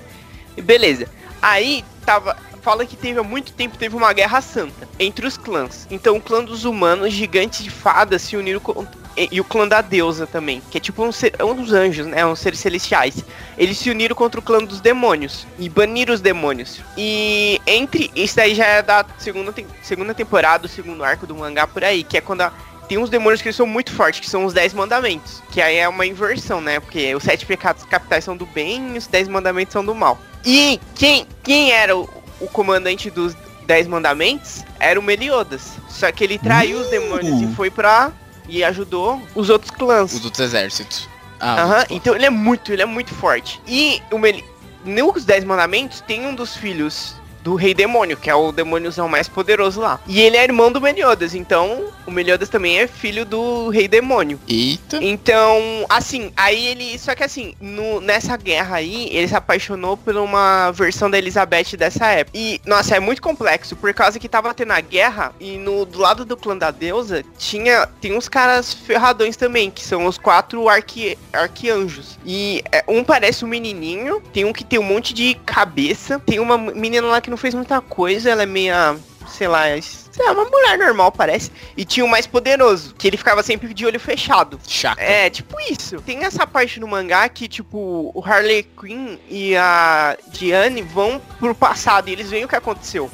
Speaker 2: Beleza. Aí tava. Fala que teve há muito tempo teve uma guerra santa entre os clãs. Então o clã dos humanos, gigantes de fadas, se uniram com. E, o clã da deusa também, que é tipo um, ser, é um dos anjos, né? Um seres celestiais. Eles se uniram contra o clã dos demônios e baniram os demônios. E entre. Isso daí já é da segunda, segunda temporada, o segundo arco do mangá por aí, que é quando a- tem uns demônios que eles são muito fortes, que são os Dez Mandamentos. Que aí é uma inversão, né? Porque os sete pecados capitais são do bem e os Dez Mandamentos são do mal. E quem, quem era o, o comandante dos Dez Mandamentos era o Meliodas. Só que ele traiu os demônios e foi pra. E ajudou os outros clãs.
Speaker 3: Os outros exércitos. Ah, bom.
Speaker 2: então ele é muito, ele é muito forte. E o Meli... nos Dez Mandamentos tem um dos filhos do Rei Demônio, que é o demôniozão mais poderoso lá. E ele é irmão do Meliodas, então o Meliodas também é filho do Rei Demônio.
Speaker 3: Eita.
Speaker 2: Então, assim, aí ele. Só que assim, no- nessa guerra aí, ele se apaixonou por uma versão da Elizabeth dessa época. E, nossa, é muito complexo, por causa que tava tendo a guerra e no do lado do clã da deusa tinha. Tem uns caras ferradões também, que são os quatro arque, arqueanjos. E é, um parece um menininho, tem um que tem um monte de cabeça, tem uma menina lá que não fez muita coisa, ela é meia. Sei lá, é- sei lá, uma mulher normal parece. E tinha o mais poderoso, que ele ficava sempre de olho fechado. É, tipo isso. Tem essa parte no mangá que, tipo, o Harley Quinn e a Diane vão pro passado e eles veem o que aconteceu.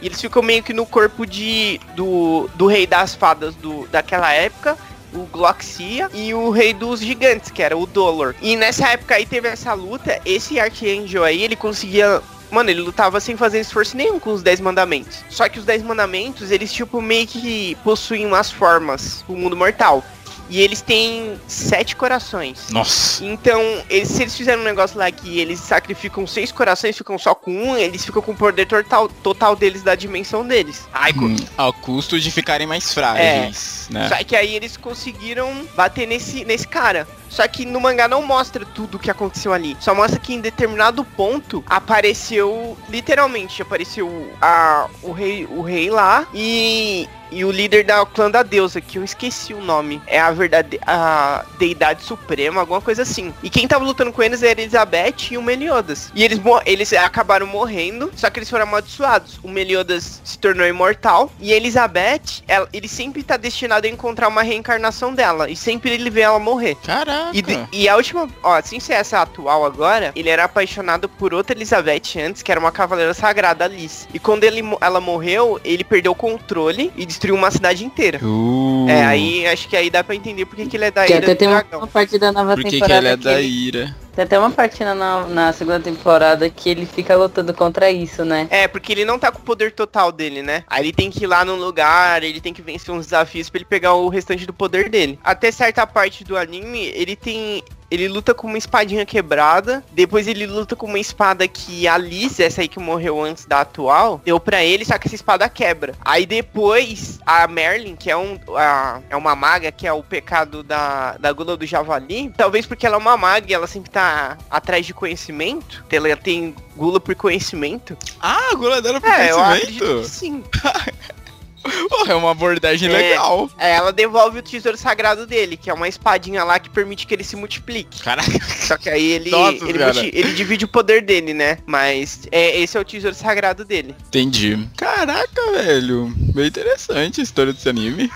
Speaker 2: E eles ficam meio que no corpo de do, do rei das fadas do, daquela época, o Gloxia, e o rei dos gigantes, que era o Dolor. E nessa época aí teve essa luta, esse Archangel aí, ele conseguia mano, ele lutava sem fazer esforço nenhum com os 10 mandamentos. Só que os 10 mandamentos, eles tipo meio que possuem umas formas, o mundo mortal. E eles têm sete corações.
Speaker 3: Nossa.
Speaker 2: Então, eles, se eles fizerem um negócio lá que eles sacrificam seis corações, ficam só com um, eles ficam com o poder total, total deles da dimensão deles. Ai,
Speaker 3: Hum, ao custo de ficarem mais frágeis, né?
Speaker 2: Só que aí eles conseguiram bater nesse, nesse cara. Só que no mangá não mostra tudo o que aconteceu ali. Só mostra que em determinado ponto apareceu, literalmente, apareceu a, o, rei, o rei lá e, e o líder da clã da deusa, que eu esqueci o nome. É a verdade, a deidade suprema, alguma coisa assim. E quem tava lutando com eles era Elizabeth e o Meliodas. E eles, eles acabaram morrendo, só que eles foram amaldiçoados. O Meliodas se tornou imortal e Elizabeth, ela- ele sempre tá destinado a encontrar uma reencarnação dela. E sempre ele vê ela morrer.
Speaker 3: Caraca.
Speaker 2: E, de- e a última, ó, sem ser essa atual agora, ele era apaixonado por outra Elizabeth antes, que era uma cavaleira sagrada, Alice. E quando ele, ela morreu, ele perdeu o controle e destruiu uma cidade inteira.
Speaker 3: Uh,
Speaker 2: É, aí acho que aí dá pra entender porque que ele é da
Speaker 4: Que
Speaker 2: Ilha
Speaker 4: até
Speaker 2: do
Speaker 4: tem uma,
Speaker 2: Dragão.
Speaker 4: uma parte da nova
Speaker 3: Por que, que
Speaker 4: temporada
Speaker 3: ele é da
Speaker 4: ele-
Speaker 3: ira?
Speaker 4: Tem até uma parte na, na segunda temporada que ele fica lutando contra isso, né?
Speaker 2: É, porque ele não tá com o poder total dele, né? Aí ele tem que ir lá num lugar, ele tem que vencer uns desafios pra ele pegar o restante do poder dele. Até certa parte do anime, ele tem. Ele luta com uma espadinha quebrada. Depois ele luta com uma espada que a Liz, essa aí que morreu antes da atual, deu pra ele, só que essa espada quebra. Aí depois, a Merlin, que é, um, a- é uma maga, que é o pecado da, da gula do javali, talvez porque ela é uma maga e ela sempre tá atrás de conhecimento, ela tem gula por conhecimento.
Speaker 3: Ah, a gula dela por
Speaker 2: É, eu acredito
Speaker 3: conhecimento.
Speaker 2: que sim.
Speaker 3: Porra, é uma abordagem
Speaker 2: É.
Speaker 3: legal.
Speaker 2: É, ela devolve o tesouro sagrado dele, que é uma espadinha lá que permite que ele se multiplique.
Speaker 3: Caraca.
Speaker 2: Só que aí ele,
Speaker 3: Nossa,
Speaker 2: ele, multi- ele divide o poder dele, né? Mas é, esse é o tesouro sagrado dele.
Speaker 3: Entendi. Caraca, velho. Bem interessante a história desse anime.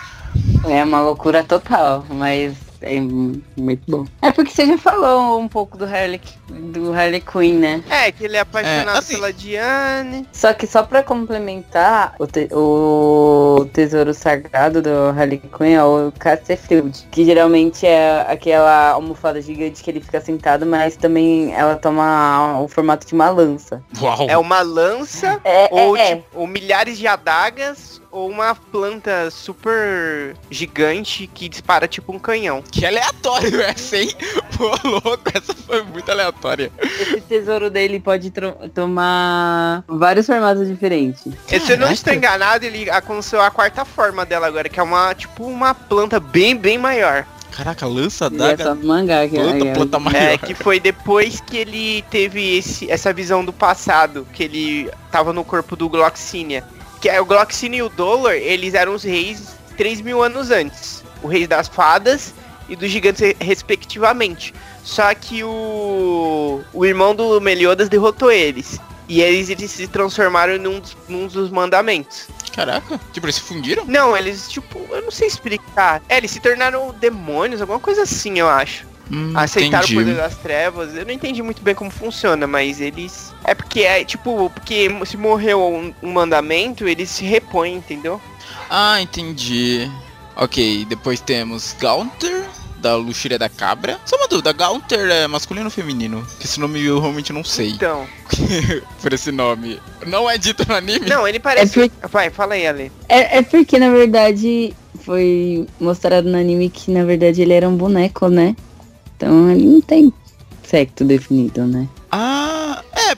Speaker 4: É uma loucura total, mas é muito bom. É porque você já falou um pouco do Harley, do Harley Quinn, né?
Speaker 2: É, que ele é apaixonado
Speaker 3: É, assim-
Speaker 2: pela Diane.
Speaker 4: Só que só pra complementar, o, te- o tesouro sagrado do Harley Quinn é o Casterfield, que geralmente é aquela almofada gigante que ele fica sentado, mas também ela toma o formato de uma lança.
Speaker 3: Uau.
Speaker 2: É uma lança,
Speaker 4: É,
Speaker 2: ou,
Speaker 4: é, é.
Speaker 2: tipo, ou milhares de adagas, ou uma planta super gigante que dispara tipo um canhão.
Speaker 3: Que aleatório essa, hein? Pô, louco, essa foi muito aleatória.
Speaker 4: Esse tesouro dele pode tomar vários formatos diferentes.
Speaker 2: E Se eu não
Speaker 3: Caraca.
Speaker 2: estou enganado, ele aconteceu a quarta forma dela agora, que é uma, tipo, uma planta bem, bem maior.
Speaker 3: Caraca, lança
Speaker 4: é
Speaker 3: daga.
Speaker 4: no mangá que
Speaker 3: Planta,
Speaker 4: é,
Speaker 3: planta maior.
Speaker 2: É, que foi depois que ele teve esse, essa visão do passado, que ele tava no corpo do Gloxinia. Que é o Gloxinia e o Dolor, eles eram os reis 3 mil anos antes. O rei das fadas e dos gigantes, re- respectivamente. Só que o, o irmão do Meliodas derrotou eles. E eles, eles se transformaram num, dos- num dos mandamentos.
Speaker 3: Caraca. Tipo, eles se fundiram?
Speaker 2: Não, eles, tipo, eu não sei explicar. É, eles se tornaram demônios, alguma coisa assim, eu acho.
Speaker 3: Hum,
Speaker 2: Aceitaram
Speaker 3: entendi.
Speaker 2: o poder das trevas. Eu não entendi muito bem como funciona, mas eles. É porque é tipo, porque se morreu um, um mandamento, eles se repõem, entendeu?
Speaker 3: Ah, entendi. Ok, depois temos Gaunter, da Luxúria da Cabra. Só uma dúvida, Gaunter é masculino ou feminino? Que esse nome eu realmente não sei.
Speaker 2: Então.
Speaker 3: Por esse nome. Não é dito no anime?
Speaker 2: Não, ele parece.
Speaker 4: É
Speaker 2: Vai, fala aí, Ale.
Speaker 4: É, é porque, na verdade, foi mostrado no anime que, na verdade, ele era um boneco, né? Então ele não tem sexo definido, né?
Speaker 3: Ah,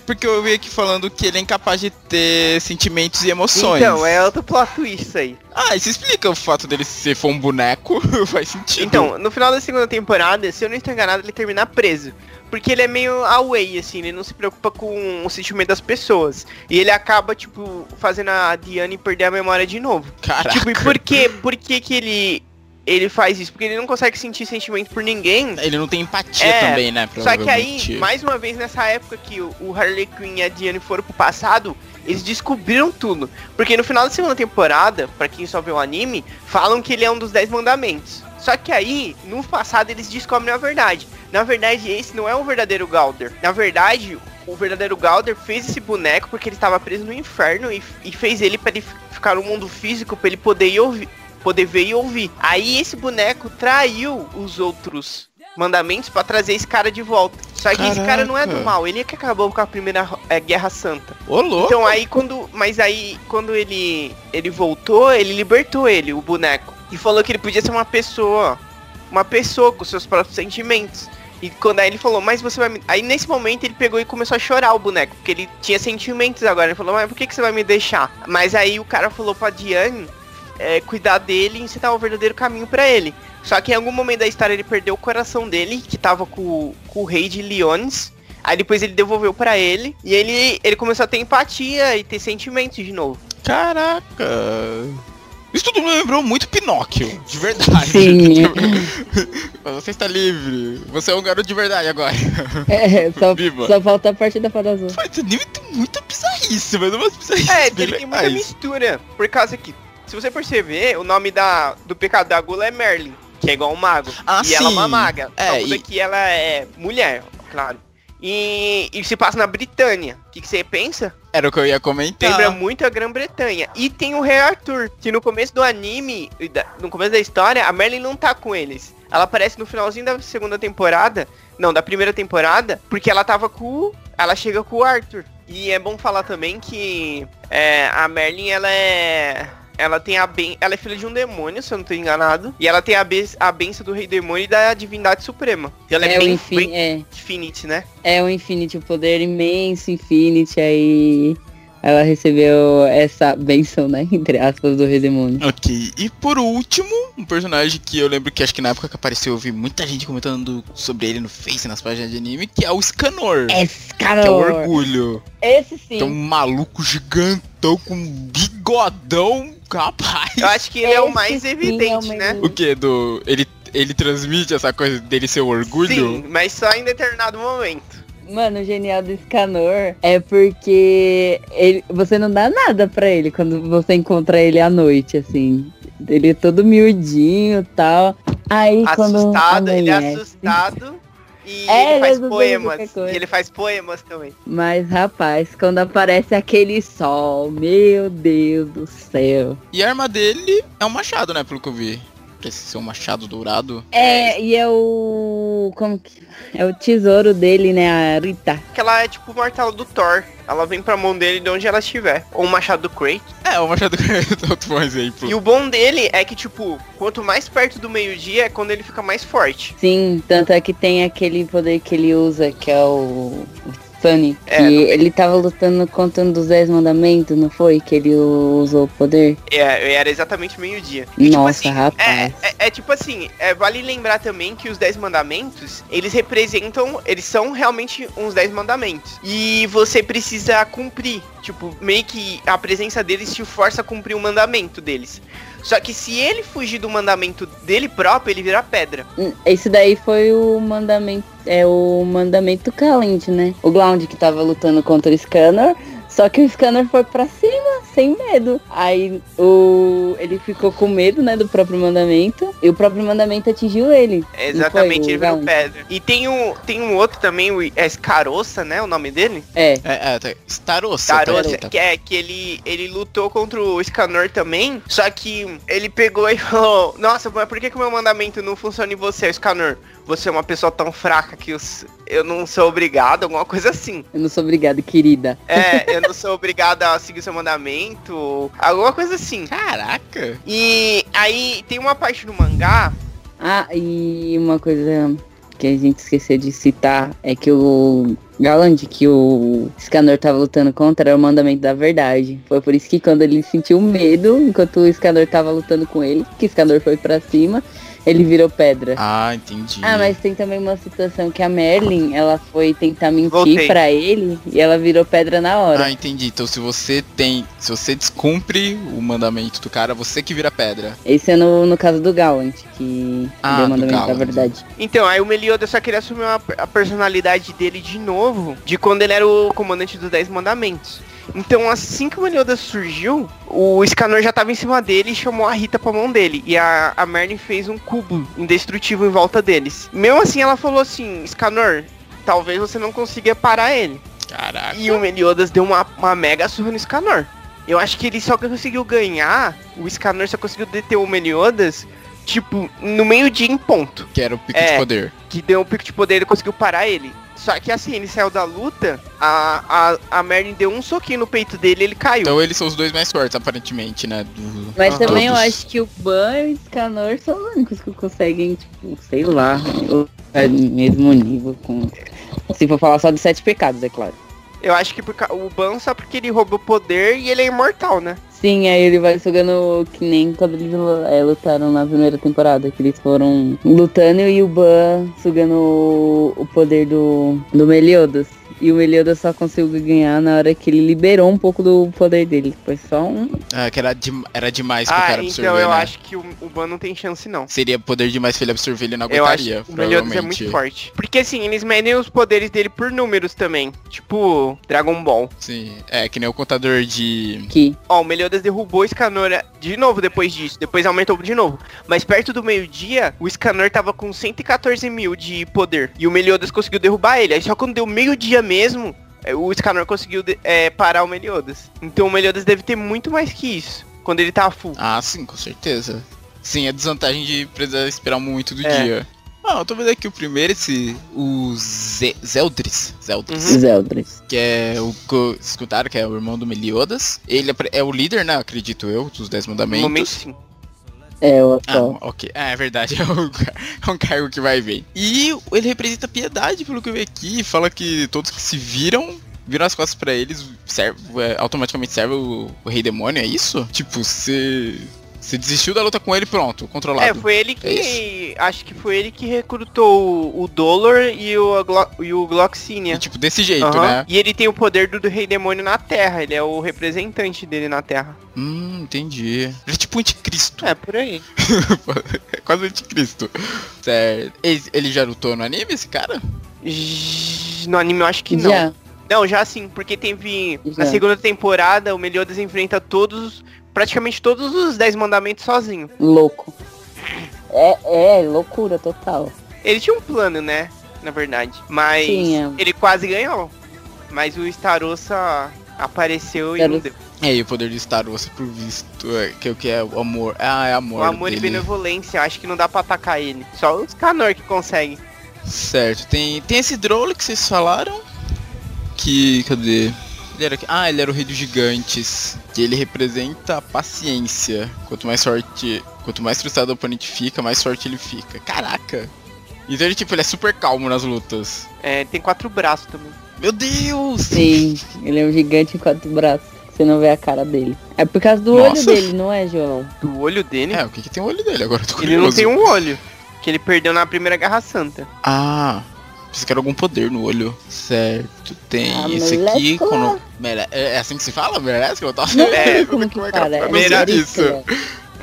Speaker 3: porque eu vi aqui falando que ele é incapaz de ter sentimentos e emoções.
Speaker 2: Então, é outro plot twist isso aí.
Speaker 3: Ah, isso explica o fato dele se for um boneco, faz sentido.
Speaker 2: Então, no final da segunda temporada, se eu não estou enganado, ele termina preso. Porque ele é meio away, assim, ele não se preocupa com o sentimento das pessoas. E ele acaba, tipo, fazendo a Diane perder a memória de novo.
Speaker 3: Caraca.
Speaker 2: Tipo, e por que, por que que ele, ele faz isso? Porque ele não consegue sentir sentimento por ninguém.
Speaker 3: Ele não tem empatia
Speaker 2: É,
Speaker 3: também, né?
Speaker 2: Só que aí, mais uma vez, nessa época que o Harley Quinn e a Diane foram pro passado, eles descobriram tudo. Porque no final da segunda temporada, pra quem só vê o anime, falam que ele é um dos dez mandamentos. Só que aí, no passado, eles descobrem a verdade. Na verdade, esse não é o verdadeiro Galder. Na verdade, o verdadeiro Galder fez esse boneco porque ele estava preso no inferno e, e fez ele para ele ficar no mundo físico para ele poder ir ouvir, poder ver e ouvir. Aí esse boneco traiu os outros mandamentos pra trazer esse cara de volta. Só que esse cara não é do
Speaker 3: Caraca.
Speaker 2: mal, ele é que acabou com a primeira é, Guerra Santa.
Speaker 3: Ô, louco.
Speaker 2: Então aí quando. Mas aí quando ele. ele voltou, ele libertou ele, o boneco. E falou que ele podia ser uma pessoa. Uma pessoa com seus próprios sentimentos. E quando aí ele falou, mas você vai me. Aí nesse momento ele pegou e começou a chorar o boneco, porque ele tinha sentimentos agora. Ele falou, mas por que, que você vai me deixar? Mas aí o cara falou pra Diane é, cuidar dele e ensinar o verdadeiro caminho pra ele. Só que em algum momento da história ele perdeu o coração dele, que tava com, com o rei de Leones. Aí depois ele devolveu pra ele e ele, ele começou a ter empatia e ter sentimentos de novo.
Speaker 3: Caraca. Isso tudo me lembrou muito Pinóquio, de verdade.
Speaker 4: Sim.
Speaker 3: Você está livre. Você é um garoto de verdade agora.
Speaker 4: É, só,
Speaker 3: Viva.
Speaker 4: só falta a parte da fada azul.
Speaker 3: Mas esse anime tem muita bizarrice, mas umas bizarrices
Speaker 2: É, ele tem muita mistura. Por causa que, se você perceber, o nome da, do pecado da gula é Merlin, que é igual um mago.
Speaker 3: Ah,
Speaker 2: e ela é uma
Speaker 3: sim.
Speaker 2: maga.
Speaker 3: É,
Speaker 2: Só
Speaker 3: e-
Speaker 2: que ela é mulher, claro. E, e se passa na Britânia. O que, que você pensa?
Speaker 3: Era o que eu ia comentar.
Speaker 2: Lembra muito a Grã-Bretanha. E tem o Rei Arthur, que no começo do anime, no começo da história, a Merlin não tá com eles. Ela aparece no finalzinho da segunda temporada, não, da primeira temporada, porque ela tava com. Ela chega com o Arthur. E é bom falar também que é, a Merlin, ela é... Ela tem a ben... Ela é filha de um demônio, se eu não tô enganado. E ela tem a, be... a benção do Rei Demônio e da Divindade Suprema. E ela é,
Speaker 4: É,
Speaker 2: bem,
Speaker 4: infin
Speaker 2: bem
Speaker 4: é,
Speaker 2: Infinite, né?
Speaker 4: é o Infinity, o poder imenso Infinity, aí ela recebeu essa benção, né, entre aspas, do Rei Demônio.
Speaker 3: Ok, e por último, um personagem que eu lembro que acho que na época que apareceu eu vi muita gente comentando sobre ele no Face, nas páginas de anime, que é o Scanor. Que é o orgulho.
Speaker 4: Esse sim.
Speaker 3: Que é um maluco gigantão com um bigodão, rapaz.
Speaker 2: Eu acho que ele é o
Speaker 4: Esse
Speaker 2: mais evidente,
Speaker 4: é o
Speaker 2: né?
Speaker 3: O que? Do. Ele, ele transmite essa coisa dele ser o orgulho?
Speaker 2: Sim, mas só em determinado momento.
Speaker 4: Mano, o genial do Scanor é porque ele, você não dá nada pra ele quando você encontra ele à noite, assim. Ele é todo miudinho e tal. Aí quando
Speaker 2: assustado, ele é assustado e
Speaker 4: É,
Speaker 2: ele faz poemas. E ele faz poemas também.
Speaker 4: Mas rapaz, quando aparece aquele sol, meu Deus do céu.
Speaker 3: E a arma dele é um machado, né? Pelo que eu vi. Ser um machado dourado.
Speaker 4: É, e é o. Como que. É o tesouro dele, né? A Rita.
Speaker 2: Que ela é tipo o martelo do Thor. Ela vem pra mão dele de onde ela estiver. Ou o machado do Kratos.
Speaker 3: É, o machado é outro bom exemplo.
Speaker 2: E o bom dele é que, tipo, quanto mais perto do meio-dia é quando ele fica mais forte.
Speaker 4: Sim, tanto é que tem aquele poder que ele usa, que é o. Sunny.
Speaker 2: É,
Speaker 4: que
Speaker 2: não-
Speaker 4: ele tava lutando contra um dos 10 mandamentos, não foi? Que ele usou o poder?
Speaker 2: É, era exatamente meio-dia. Tipo
Speaker 4: Nossa,
Speaker 2: assim,
Speaker 4: rapaz.
Speaker 2: É, é, é tipo assim, é, vale lembrar também que os 10 mandamentos, eles representam, eles são realmente uns 10 mandamentos. E você precisa cumprir. Tipo, meio que a presença deles te força a cumprir o mandamento deles. Só que se ele fugir do mandamento dele próprio, ele vira pedra.
Speaker 4: Hum, Esse daí foi o mandamento. É o mandamento Calent, né? O Ground que tava lutando contra o Scanner. Só que o Scanner foi pra cima, sem medo. Aí o ele ficou com medo, né, do próprio mandamento. E o próprio mandamento atingiu ele.
Speaker 2: É exatamente,
Speaker 4: foi,
Speaker 2: ele
Speaker 4: o
Speaker 2: virou
Speaker 4: Gaunt?
Speaker 2: pedra. E tem um, tem um outro também, o é Scarossa, né? O nome dele?
Speaker 4: É.
Speaker 3: É, é, tá. Starossa.
Speaker 2: Starossa,
Speaker 3: tá?
Speaker 2: que é que ele, ele lutou contra o Scanor também, só que ele pegou e falou, nossa, mas por que, que o meu mandamento não funciona em você, Scanor? Você é uma pessoa tão fraca que os- eu não sou obrigado, alguma coisa assim.
Speaker 4: Eu não sou obrigada, querida.
Speaker 2: É, eu não sou obrigado a seguir seu mandamento, alguma coisa assim.
Speaker 3: Caraca.
Speaker 2: E aí tem uma parte no mangá,
Speaker 4: Ah, e uma coisa que a gente esqueceu de citar é que o Galand, que o Scanor tava lutando contra, era o mandamento da verdade. Foi por isso que quando ele sentiu medo, enquanto o Scanor tava lutando com ele, que o Scanor foi pra cima, ele virou pedra.
Speaker 3: Ah, entendi.
Speaker 4: Ah, mas tem também uma situação que a Merlin, ela foi tentar mentir pra ele e ela virou pedra na hora.
Speaker 3: Ah, entendi. Então se você tem. Se você descumpre o mandamento do cara, você que vira pedra.
Speaker 4: Esse é no, no caso do Gaunt, que
Speaker 3: Ah,
Speaker 4: deu o mandamento da verdade.
Speaker 2: Então, aí o Meliodas só queria assumir uma- a personalidade dele de novo, de quando ele era o comandante dos Dez Mandamentos. Então, assim que o Meliodas surgiu, o Scanor já tava em cima dele e chamou a Rita pra mão dele. E a, a Merlin fez um cubo indestrutível em volta deles. Mesmo assim, ela falou assim, Scanor, talvez você não consiga parar ele.
Speaker 3: Caraca.
Speaker 2: E o Meliodas deu uma, uma mega surra no Scanor. Eu acho que ele só conseguiu ganhar, o Scanor só conseguiu deter o Meliodas tipo, no meio-dia em ponto.
Speaker 3: Que era o pico
Speaker 2: É.
Speaker 3: de poder.
Speaker 2: Que deu um pico de poder ele conseguiu parar ele. Só que assim, ele saiu da luta, a, a, a Merlin deu um soquinho no peito dele e ele caiu.
Speaker 3: Então eles são os dois mais fortes, aparentemente, né? Do...
Speaker 4: Mas
Speaker 2: Aham.
Speaker 4: também eu
Speaker 3: Todos.
Speaker 4: acho que o Ban e o Scanor são os únicos que conseguem, tipo, sei lá, o no mesmo nível com. Se for falar só dos sete pecados, é claro.
Speaker 2: Eu acho que o Ban só porque ele rouba o poder e ele é imortal, né?
Speaker 4: Sim, aí ele vai sugando que nem quando eles é, lutaram na primeira temporada, que eles foram lutando e o Ban sugando o poder do, do Meliodas. E o Meliodas só conseguiu ganhar na hora que ele liberou um pouco do poder dele. Foi só um.
Speaker 3: Ah, que era, de- era demais pro
Speaker 2: ah,
Speaker 3: cara absorver,
Speaker 2: então eu
Speaker 3: né?
Speaker 2: acho que o, o Ban não tem chance não.
Speaker 3: Seria poder demais pra ele absorver, ele não
Speaker 2: Eu acho
Speaker 3: aguentaria,
Speaker 2: que o Meliodas é muito forte. Porque assim, eles medem os poderes dele por números também. Tipo, Dragon Ball.
Speaker 3: Sim, é que nem o contador de...
Speaker 4: Que.
Speaker 2: Ó, o Meliodas derrubou o Scanor de novo depois disso. Depois aumentou de novo. Mas perto do meio-dia, o Scanor tava com 114 mil de poder. E o Meliodas conseguiu derrubar ele. Aí só quando deu meio-dia mesmo, é, o Scanor conseguiu é, parar o Meliodas. Então o Meliodas deve ter muito mais que isso. Quando ele tá full.
Speaker 3: Ah, sim, com certeza. Sim, a desvantagem de precisar esperar muito do
Speaker 2: É.
Speaker 3: dia. Ah, eu tô vendo aqui o primeiro, esse... O Ze Zeldris. Zeldris.
Speaker 2: Uhum.
Speaker 4: Zeldris.
Speaker 3: Que é o que escutaram, que é o irmão do Meliodas. Ele é é o líder, né? Acredito eu, dos Dez
Speaker 2: No
Speaker 3: Mandamentos.
Speaker 2: momento sim.
Speaker 4: É, o
Speaker 3: Ah,
Speaker 4: atual.
Speaker 3: ok. Ah, é verdade. É um, é um cargo que vai bem. E ele representa piedade, pelo que eu vi aqui. Fala que todos que se viram, viram as costas pra eles, serve, é, automaticamente serve o, o Rei Demônio, é isso? Tipo, você. Você desistiu da luta com ele, pronto, controlado.
Speaker 2: É, foi ele que.
Speaker 3: É
Speaker 2: acho que foi ele que recrutou o, o Dolor e o, Glo e o Gloxinia.
Speaker 3: E, tipo, desse jeito,
Speaker 2: Aham.
Speaker 3: né?
Speaker 2: E ele tem o poder do, do Rei Demônio na Terra. Ele é o representante dele na Terra.
Speaker 3: Hum, entendi. Ele é tipo um anticristo.
Speaker 2: É, por aí.
Speaker 3: É quase um anticristo. Certo. Ele, já lutou no anime, esse cara?
Speaker 2: No anime eu acho que não.
Speaker 4: Já.
Speaker 2: Não, já sim, porque teve. Na
Speaker 4: Já.
Speaker 2: segunda temporada, o Meliodas enfrenta todos. Praticamente todos os 10 mandamentos sozinho.
Speaker 4: Louco. É, é, loucura total.
Speaker 2: Ele tinha um plano, né? Na verdade. Mas
Speaker 4: Tinha.
Speaker 2: ele quase ganhou. Mas o Starossa apareceu e não
Speaker 4: Starossa.
Speaker 2: deu.
Speaker 3: É, e o poder de Star Wars, pro visto, é, que é o que é o amor. Ah, é amor.
Speaker 2: O amor e
Speaker 3: dele.
Speaker 2: benevolência, acho que não dá pra atacar ele. Só os Canor que conseguem.
Speaker 3: Certo, tem, tem esse Droll que vocês falaram. Que. Cadê? Ele era, ah, ele era o rei dos gigantes. Que ele representa a paciência. Quanto mais sorte. Quanto mais frustrado o oponente fica, mais sorte ele fica. Caraca! Então ele, tipo, ele é super calmo nas lutas.
Speaker 2: É, tem quatro braços também.
Speaker 3: Meu Deus!
Speaker 4: Sim, ele é um gigante em quatro braços. Você não vê a cara dele. É por causa do
Speaker 3: Nossa.
Speaker 4: olho dele, não é, João?
Speaker 2: Do olho dele,
Speaker 3: É, o que, que tem o olho dele agora? eu Tô
Speaker 2: ele não tem um olho. Que ele perdeu na primeira Guerra Santa.
Speaker 3: Ah, pensei que era algum poder no olho. Certo, tem
Speaker 4: Ah,
Speaker 3: esse aqui. Quando... Mere- É assim que se fala? Merece? Eu tava
Speaker 4: Não
Speaker 2: É,
Speaker 4: sei como que
Speaker 3: é
Speaker 4: fala.
Speaker 3: eu
Speaker 4: É
Speaker 2: Merece.
Speaker 3: disso.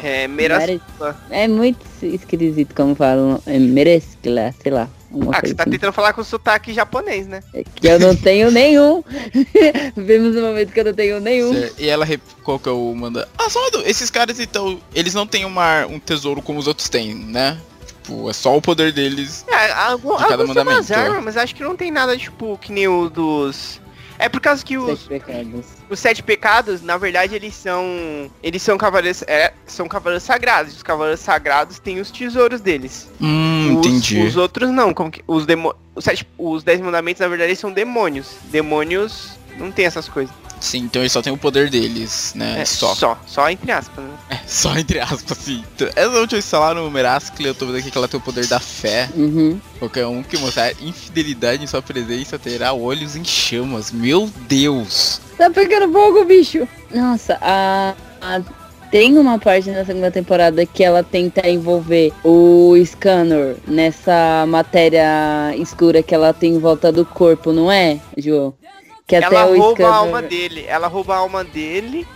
Speaker 2: É, Meras...
Speaker 4: Mere- É muito esquisito como falam. É merescla, sei lá.
Speaker 2: Ah, que você tá
Speaker 4: assim.
Speaker 2: tentando falar com sotaque japonês, né?
Speaker 4: É que eu não tenho nenhum. Vimos um momento que eu não tenho nenhum.
Speaker 3: Certo. E ela rep... qual que é o manda? Ah, só do- esses caras então, eles não têm uma, um tesouro como os outros têm, né? Tipo, é só o poder deles.
Speaker 2: É, algum,
Speaker 3: De cada mandamento.
Speaker 2: armas, mas acho que não tem nada, tipo, que nem o dos... É por causa que os,
Speaker 4: Sete pecados.
Speaker 2: os sete pecados, na verdade, eles são... Eles são cavaleiros... É, são cavaleiros sagrados. Os cavaleiros sagrados têm os tesouros deles.
Speaker 3: Hum,
Speaker 2: os,
Speaker 3: entendi.
Speaker 2: Os outros não. Como que, os, demo, os, sete, os dez mandamentos, na verdade, são demônios. Demônios não tem essas coisas.
Speaker 3: Sim, então eles só tem o poder deles, né?
Speaker 2: É,
Speaker 3: só.
Speaker 2: Só. Só entre aspas, né?
Speaker 3: É, só entre aspas, sim. Então, Essa última instalaram no Meraskle, eu tô vendo aqui que ela tem o poder da fé.
Speaker 4: Uhum.
Speaker 3: Qualquer um que mostrar infidelidade em sua presença terá olhos em chamas. Meu Deus!
Speaker 4: Tá pegando fogo, bicho. Nossa, a, a- tem uma parte na segunda temporada que ela tenta envolver o Scanner nessa matéria escura que ela tem em volta do corpo, não é, João? Que até
Speaker 2: ela
Speaker 4: o
Speaker 2: rouba
Speaker 4: Scanner...
Speaker 2: a alma dele. Ela rouba a alma dele.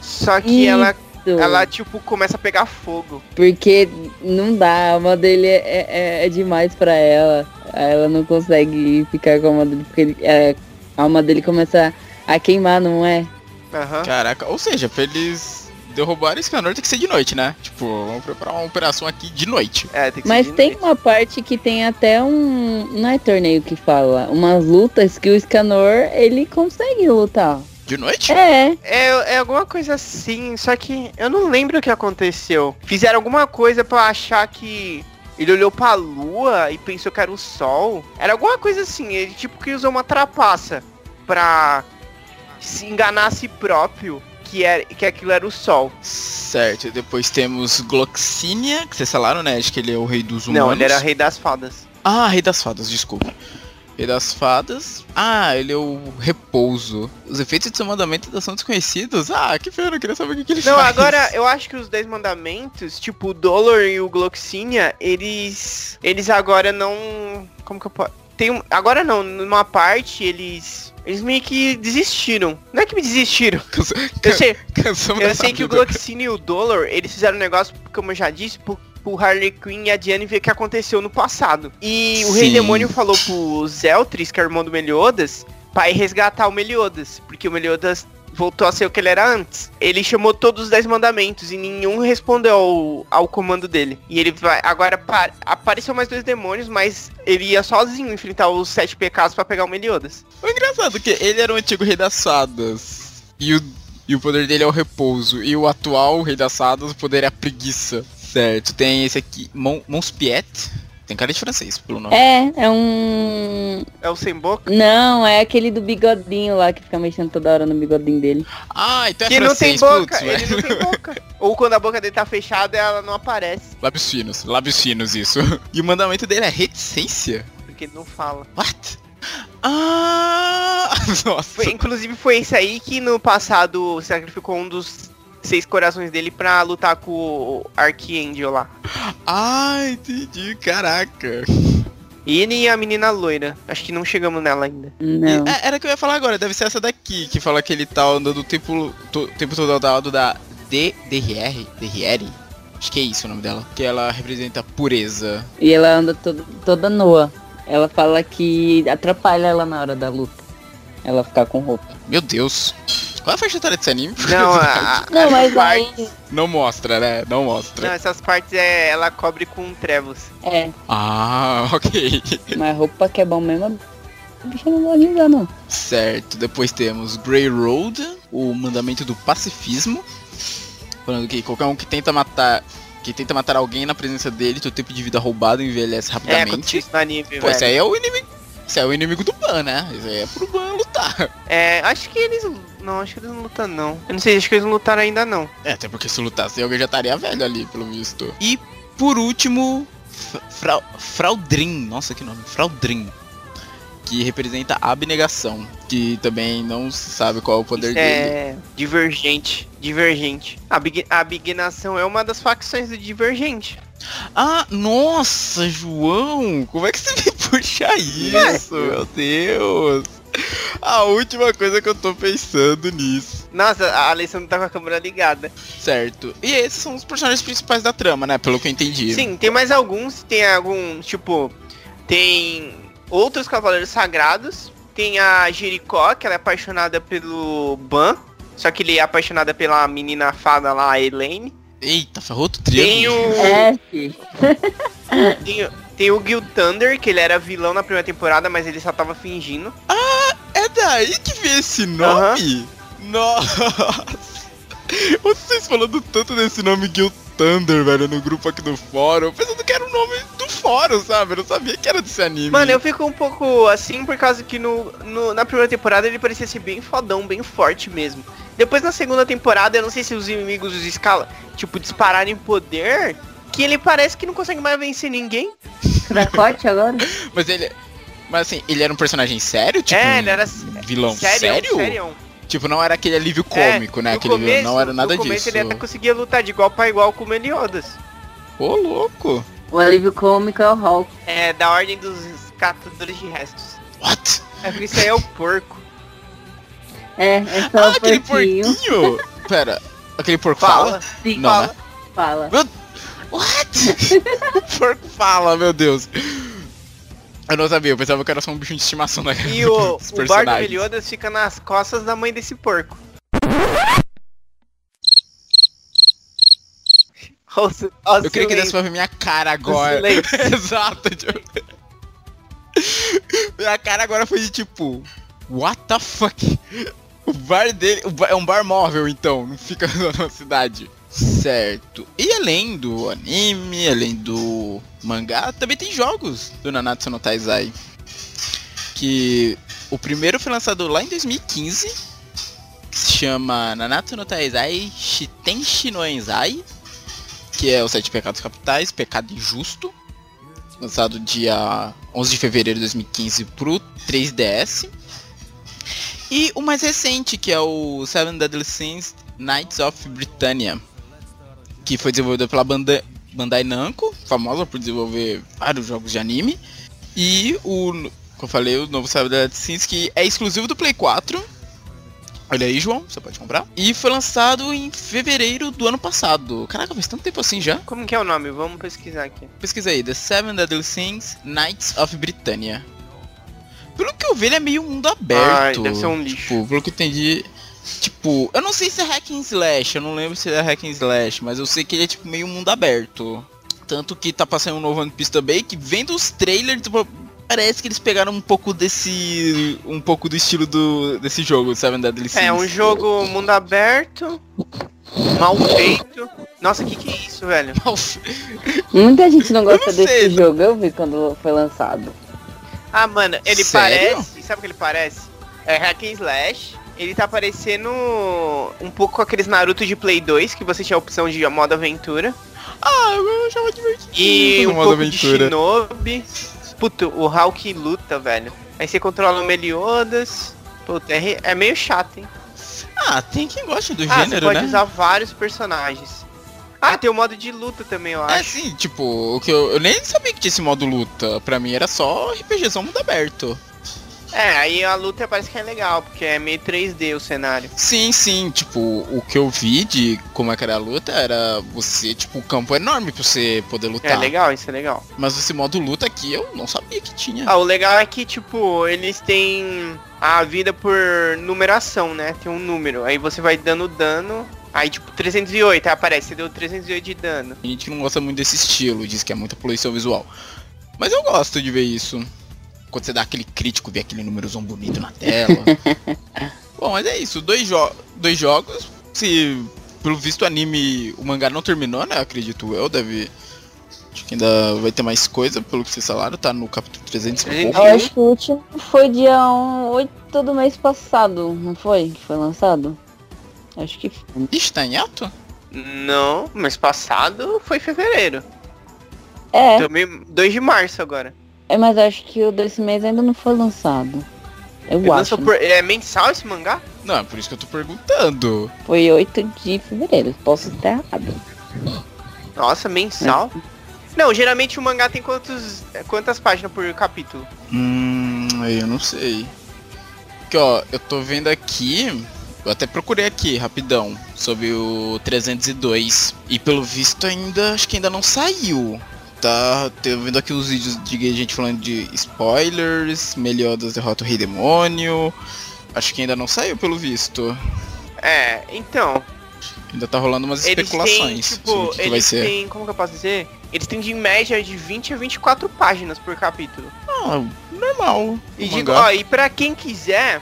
Speaker 2: Só que ela,
Speaker 4: Isso,
Speaker 2: ela, tipo, começa a pegar fogo.
Speaker 4: Porque não dá, a alma dele é, é, é demais pra ela. Ela não consegue ficar com a alma dele, porque ele- é, a alma dele começa a queimar, não é?
Speaker 2: Aham.
Speaker 3: Caraca, ou seja, eles derrubarem esse canor tem que ser de noite, né? Tipo, vamos preparar uma operação aqui de noite.
Speaker 2: É, tem que
Speaker 4: Mas
Speaker 2: ser de
Speaker 4: tem
Speaker 2: noite.
Speaker 4: uma parte que tem até um. Não é torneio que fala. Umas lutas que o Scanor ele consegue lutar.
Speaker 3: De noite?
Speaker 4: É,
Speaker 2: É, é alguma coisa assim, só que eu não lembro o que aconteceu. Fizeram alguma coisa pra achar que ele olhou pra lua e pensou que era o sol. Era alguma coisa assim, ele tipo que usou uma trapaça pra se enganar a si próprio que, era, que aquilo era o sol.
Speaker 3: Certo, depois temos Gloxinia, que vocês falaram, né? Acho que ele é o rei dos humanos.
Speaker 2: Não, ele era rei das fadas.
Speaker 3: Ah, rei das fadas, desculpa. Rei das fadas. Ah, ele é o repouso. Os efeitos de seu mandamento são desconhecidos? Ah, que pena, eu queria saber o que, que ele
Speaker 2: Não,
Speaker 3: faz.
Speaker 2: agora eu acho que os Dez Mandamentos, tipo o Dolor e o Gloxinia, eles. Eles agora não. Como que eu posso. Tem um, agora não, numa parte eles. Eles meio que desistiram. Não é que me desistiram.
Speaker 3: Cansa-
Speaker 2: Eu sei, eu sei que o. Gloxinia e o Dolor, eles fizeram um negócio, como eu já disse, pro, pro Harley Quinn e a Diane ver o que aconteceu no passado. E o Rei
Speaker 3: Sim.
Speaker 2: Demônio falou pro Zeltris, que é o irmão do Meliodas, pra ir resgatar o Meliodas. Porque o Meliodas voltou a ser o que ele era antes. Ele chamou todos os Dez Mandamentos e nenhum respondeu ao, ao comando dele. E ele vai. Agora pa- apareceu mais dois demônios, mas ele ia sozinho enfrentar os sete pecados pra pegar o Meliodas.
Speaker 3: O engraçado é que ele era o antigo rei das fadas. E o, e o poder dele é o repouso. E o atual rei das fadas, o poder é a preguiça. Certo, tem esse aqui, Mon Monspiet. Tem cara de francês, pelo nome.
Speaker 4: é, é um.
Speaker 2: É o sem boca.
Speaker 4: Não, é aquele do bigodinho lá que fica mexendo toda hora no bigodinho dele.
Speaker 3: Ah, então é
Speaker 2: Que não tem
Speaker 3: francês,
Speaker 2: boca,
Speaker 3: putz,
Speaker 2: ele não tem boca. Ou quando a boca dele tá fechada, ela não aparece.
Speaker 3: Lábios finos, lábios finos, isso. E o mandamento dele é reticência?
Speaker 2: Porque ele não fala.
Speaker 3: What? Ah, nossa.
Speaker 2: Foi- inclusive foi esse aí que no passado sacrificou um dos seis corações dele pra lutar com o Archangel lá.
Speaker 3: Ah, entendi, caraca.
Speaker 2: Ele e a menina loira. Acho que não chegamos nela ainda.
Speaker 4: Não.
Speaker 3: É, era que eu ia falar agora, deve ser essa daqui, que fala que ele tá andando o tempo, to- tempo todo ao lado da D, DRR, DRR? Acho que é isso o nome dela. Que ela representa pureza.
Speaker 4: E ela anda todo, toda nua. Ela fala que atrapalha ela na hora da luta. Ela ficar com roupa.
Speaker 3: Meu Deus. Qual é a faixa etária desse anime?
Speaker 2: Não, a,
Speaker 4: Não,
Speaker 2: as
Speaker 4: mas aí.
Speaker 3: Não mostra, né? Não mostra.
Speaker 2: Não, essas partes é, ela cobre com trevos.
Speaker 4: É,
Speaker 3: Ah, ok.
Speaker 4: mas roupa que é bom mesmo. A bicha não de usar, não.
Speaker 3: Certo, depois temos Grey Road, o mandamento do pacifismo. Falando que qualquer um que tenta matar. Que tenta matar alguém na presença dele, seu tempo de vida roubado envelhece
Speaker 2: É,
Speaker 3: rapidamente.
Speaker 2: aconteceu isso no anime,
Speaker 3: Pô, esse
Speaker 2: velho.
Speaker 3: aí é o inimigo. Esse é o inimigo do Ban, né? Esse aí é pro Ban lutar.
Speaker 2: É, acho que eles... Não, acho que eles não lutam, não. Eu não sei, acho que eles não lutaram ainda, não.
Speaker 3: É, até porque se lutasse alguém já estaria velho ali, pelo visto. E por último, F- Frau, Fraudrin. Nossa, que nome. Fraudrin. Que representa a abnegação. Que também não se sabe qual é o poder dele.
Speaker 2: É, divergente. Divergente. A, Big, a Big Nação é uma das facções do Divergente.
Speaker 3: Ah, nossa, João! Como é que você puxa isso, meu Deus? A última coisa que eu tô pensando nisso.
Speaker 2: Nossa, a Alessandra tá com a câmera ligada.
Speaker 3: Certo. E esses são os personagens principais da trama, né? Pelo que eu entendi.
Speaker 2: Sim, tem mais alguns. Tem algum, tipo, tem outros cavaleiros sagrados. Tem a Jericó, que ela é apaixonada pelo Ban. Só que ele é apaixonada pela menina fada lá, a Elaine.
Speaker 3: Eita, ferrou outro
Speaker 2: Tem
Speaker 3: triângulo.
Speaker 2: o,
Speaker 4: É,
Speaker 2: tem, tem o Gil Thunder, que ele era vilão na primeira temporada, mas ele só tava fingindo.
Speaker 3: É daí que vem esse nome? Nossa! Vocês falando tanto desse nome Gil Thunder, velho, no grupo aqui do fórum, pensando que era o nome do fórum, sabe? Eu não sabia que era desse anime.
Speaker 2: Mano, eu fico um pouco assim por causa que no, no- na primeira temporada ele parecia ser bem fodão, bem forte mesmo. Depois na segunda temporada, eu não sei se os inimigos os escala, tipo, dispararam em poder, que ele parece que não consegue mais vencer ninguém.
Speaker 4: Cracote agora?
Speaker 3: Mas ele. Mas assim, ele era um personagem sério? Tipo,
Speaker 2: é, ele era
Speaker 3: vilão
Speaker 2: sério,
Speaker 3: sério? Tipo, não era aquele alívio cômico, né?
Speaker 2: No
Speaker 3: Aquele
Speaker 2: começo,
Speaker 3: não era nada
Speaker 2: no começo
Speaker 3: disso.
Speaker 2: ele até conseguia lutar de igual pra igual com o Meliodas.
Speaker 3: Ô, louco!
Speaker 4: O alívio cômico é o Hulk.
Speaker 2: É, da ordem dos catadores de restos.
Speaker 3: What?
Speaker 2: É por isso aí é o porco.
Speaker 4: É, é só
Speaker 3: Ah,
Speaker 4: o
Speaker 3: aquele
Speaker 4: porquinho.
Speaker 3: porquinho! Pera, aquele porco fala?
Speaker 2: Fala.
Speaker 4: Sim,
Speaker 3: Não,
Speaker 2: fala.
Speaker 3: né?
Speaker 4: fala.
Speaker 3: What? o porco fala, meu Deus. Eu não sabia, eu pensava que era só um bicho de estimação da
Speaker 2: E o, o bardo. Meliodas fica nas costas da mãe desse porco.
Speaker 3: Eu queria que desse
Speaker 2: silêncio.
Speaker 3: pra ver minha cara agora.
Speaker 2: silêncio.
Speaker 3: Exato, tipo... Minha cara agora foi de tipo... What the fuck? O bar dele o bar- é um bar móvel, então, não fica na cidade. Certo. E além do anime, além do mangá, também tem jogos do Nanatsu no Taizai. Que o primeiro foi lançado lá em 2015, que se chama Nanatsu no Taizai Shitenshi no Enzai, que é os Sete Pecados Capitais, Pecado Injusto, lançado dia 11 de fevereiro de 2015 pro 3DS. E o mais recente, que é o Seven Deadly Sins Knights of Britannia, que foi desenvolvido pela Banda- Bandai Namco, famosa por desenvolver vários jogos de anime. E o, como eu falei, o novo Seven Deadly Sins, que é exclusivo do Play 4. Olha aí, João, você pode comprar. E foi lançado em fevereiro do ano passado. Caraca, faz tanto tempo assim já.
Speaker 2: Como que é o nome? Vamos pesquisar aqui.
Speaker 3: Pesquisa aí, The Seven Deadly Sins Knights of Britannia. Pelo que eu vi, ele é meio mundo aberto.
Speaker 2: Ai, deve ser um lixo.
Speaker 3: Tipo, pelo que eu entendi. Tipo, eu não sei se é hack and slash, eu não lembro se é hack and slash, mas eu sei que ele é tipo meio mundo aberto. Tanto que tá passando um novo One Piece também, que vendo os trailers, tipo, parece que eles pegaram um pouco desse. um pouco do estilo do, desse jogo, Seven Deadly Sins.
Speaker 2: É um jogo mundo aberto, mal feito. Nossa, que que é isso, velho?
Speaker 4: Muita gente não gosta
Speaker 3: não
Speaker 4: desse
Speaker 3: não-
Speaker 4: jogo, eu vi quando foi lançado.
Speaker 2: Ah, mano, ele
Speaker 3: Sério?
Speaker 2: parece. Sabe o que ele parece? É hack and slash. Ele tá parecendo um pouco com aqueles Naruto de Play 2, que você tinha a opção de modo aventura.
Speaker 3: Ah, eu achava divertido.
Speaker 2: E
Speaker 3: no
Speaker 2: um
Speaker 3: modo
Speaker 2: pouco
Speaker 3: aventura.
Speaker 2: de Shinobi. Puto, o Hulk luta, velho. Aí você controla o Meliodas. Puta, é, é meio chato, hein?
Speaker 3: Ah, tem quem gosta do
Speaker 2: ah, você
Speaker 3: gênero,
Speaker 2: pode
Speaker 3: né?
Speaker 2: usar vários personagens. Ah, tem o modo de luta também, eu
Speaker 3: É
Speaker 2: acho.
Speaker 3: sim, tipo, o que eu, eu nem sabia que tinha esse modo luta. Pra mim era só RPGzão mundo aberto.
Speaker 2: É, aí a luta parece que é legal, porque é meio 3D o cenário.
Speaker 3: Sim, sim, tipo, o que eu vi de como é que era a luta era você, tipo, o campo é enorme pra você poder lutar.
Speaker 2: É legal, isso é legal.
Speaker 3: Mas esse modo luta aqui eu não sabia que tinha.
Speaker 2: Ah, o legal é que, tipo, eles têm a vida por numeração, né? Tem um número. Aí você vai dando dano. Aí, tipo, 308, aí aparece, você deu 308 de dano.
Speaker 3: Tem gente que não gosta muito desse estilo, diz que é muita poluição visual. Mas eu gosto de ver isso. Quando você dá aquele crítico, ver aquele númerozão bonito na tela. Bom, mas é isso, dois, jo dois jogos. Se pelo visto o anime, o mangá não terminou, né? Acredito eu, deve. Acho que ainda vai ter mais coisa, pelo que vocês falaram, tá no capítulo 300 e
Speaker 2: 300.
Speaker 3: pouco.
Speaker 4: Eu acho que o último foi dia 8 do mês passado, não foi? Que foi lançado? Acho que foi.
Speaker 3: Ixi, tá em ato?
Speaker 2: Não, mês passado foi fevereiro.
Speaker 4: É,
Speaker 2: Também 2 de março agora.
Speaker 4: É, mas acho que o desse mês ainda não foi lançado. Eu
Speaker 2: Ele
Speaker 4: acho.
Speaker 2: lançou por- É mensal esse mangá?
Speaker 3: Não, é por isso que eu tô perguntando.
Speaker 4: Foi 8 de fevereiro. Posso estar errado.
Speaker 2: Nossa, mensal? Não, geralmente o mangá tem quantos, quantas páginas por capítulo?
Speaker 3: Hum, aí eu não sei. Porque, ó, eu tô vendo aqui. Eu até procurei aqui, rapidão, sobre o 302. E pelo visto ainda, acho que ainda não saiu. Tá, vendo aqui os vídeos de gente falando de spoilers, Meliodas derrota o Rei Demônio. Acho que ainda não saiu, pelo visto.
Speaker 2: É, então,
Speaker 3: Ainda tá rolando umas
Speaker 2: eles têm,
Speaker 3: especulações
Speaker 2: tipo,
Speaker 3: que, que
Speaker 2: eles
Speaker 3: ser.
Speaker 2: têm, como que eu posso dizer? Eles têm de média de 20 a 24 páginas por capítulo.
Speaker 3: Ah, normal.
Speaker 2: E digo,
Speaker 3: mangá.
Speaker 2: ó, e pra quem quiser,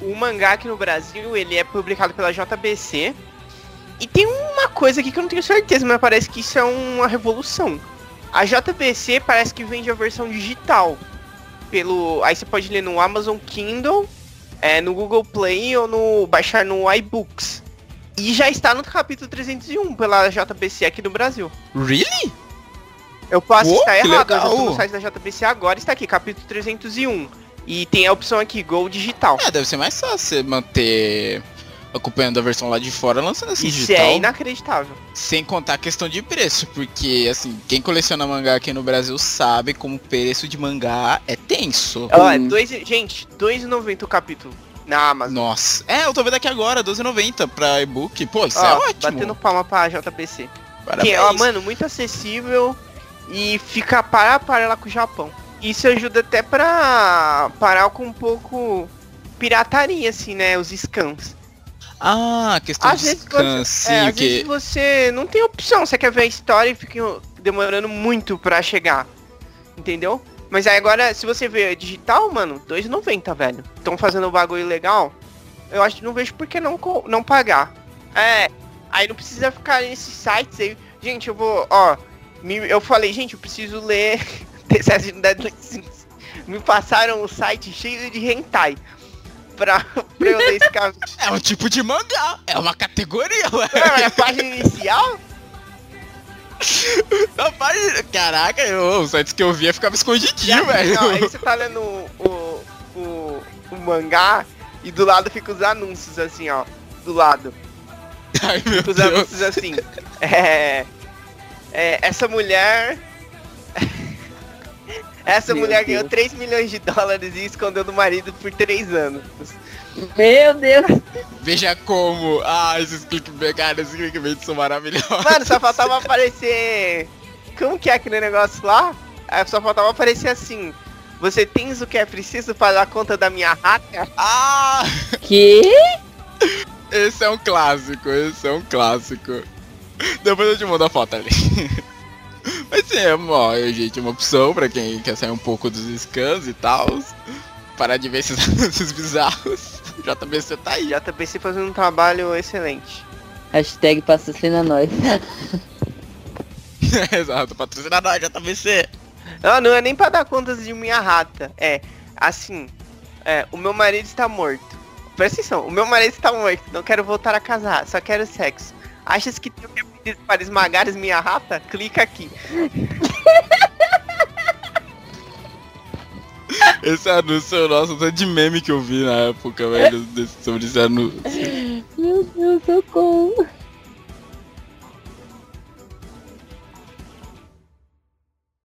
Speaker 2: o mangá aqui no Brasil, ele é publicado pela JBC. E tem uma coisa aqui que eu não tenho certeza, mas parece que isso é uma revolução. A JBC parece que vende a versão digital. Pelo. Aí você pode ler no Amazon Kindle, é, no Google Play ou no. baixar no iBooks. E já está no capítulo 301 pela JBC aqui no Brasil.
Speaker 3: Really?
Speaker 2: Eu posso estar errado, eu já
Speaker 3: legal.
Speaker 2: no site da JBC agora, está aqui, capítulo 301. E tem a opção aqui, Gol Digital.
Speaker 3: É, deve ser mais fácil você manter acompanhando a versão lá de fora, lançando assim
Speaker 2: Isso
Speaker 3: digital.
Speaker 2: é inacreditável.
Speaker 3: Sem contar a questão de preço, porque assim, quem coleciona mangá aqui no Brasil sabe como o preço de mangá é tenso.
Speaker 2: Ó, é dois, gente, 2,90 o capítulo na Amazon.
Speaker 3: Nossa. É, eu tô vendo aqui agora, 12,90 pra e-book. Pô, isso
Speaker 2: Ó,
Speaker 3: é ótimo.
Speaker 2: Batendo palma pra.
Speaker 3: Parabéns.
Speaker 2: Que, ó, mano, muito acessível e fica para a para lá com o Japão. Isso ajuda até pra parar com um pouco pirataria, assim, né? Os scans.
Speaker 3: Ah, questão
Speaker 2: Às
Speaker 3: de
Speaker 2: vezes, você, é, às
Speaker 3: que...
Speaker 2: vezes você não tem opção, você quer ver a história e fica demorando muito pra chegar. Entendeu? Mas aí agora, se você vê digital, mano, 2,90, velho. Estão fazendo um bagulho legal. eu acho que não vejo por que não, não pagar. É, aí não precisa ficar nesses sites aí. Gente, eu vou, ó, me- eu falei, gente, eu preciso ler. Me passaram o site cheio de hentai. Pra, pra eu ler esse caso.
Speaker 3: É um tipo de mangá, é uma categoria, ué.
Speaker 2: Não, é a página inicial?
Speaker 3: Na página- Caraca, eu, os sites que eu via ficava escondidinho,
Speaker 2: Não, aí
Speaker 3: velho.
Speaker 2: você tá lendo o, o, o mangá e do lado fica os anúncios assim, ó. Do lado.
Speaker 3: Ai, meu
Speaker 2: Os
Speaker 3: Deus.
Speaker 2: anúncios assim. É. é, essa mulher. Essa
Speaker 4: Meu
Speaker 2: mulher
Speaker 4: Deus.
Speaker 2: ganhou 3 milhões de dólares e escondeu do marido por 3 anos.
Speaker 4: Meu Deus.
Speaker 3: Veja como. Ah, esses clickbait, cara, esses clickbait são maravilhosos.
Speaker 2: Mano, só faltava aparecer. Como que é aquele negócio lá? É, Só faltava aparecer assim. Você tens o que é preciso para dar conta da minha rata?
Speaker 3: Ah,
Speaker 4: Que?
Speaker 3: esse é um clássico, esse é um clássico. Depois eu te mando a foto ali. Mas sim, é uma, gente, uma opção pra quem quer sair um pouco dos scans e tal. Parar de ver esses anúncios bizarros. JBC tá aí.
Speaker 2: JBC fazendo um trabalho excelente.
Speaker 4: Hashtag patrocina nós.
Speaker 3: Exato, patrocinador JBC.
Speaker 2: Não, não é nem pra dar contas de minha rata. É, assim, é, o meu marido está morto. Presta atenção, o meu marido está morto. Não quero voltar a casar, só quero sexo. Achas que tem o que é preciso para esmagar minha rata? Clica aqui.
Speaker 3: Esse anúncio, nossa, tanto de meme que eu vi na época, velho, desse- sobre esse anúncio.
Speaker 4: Meu Deus, socorro.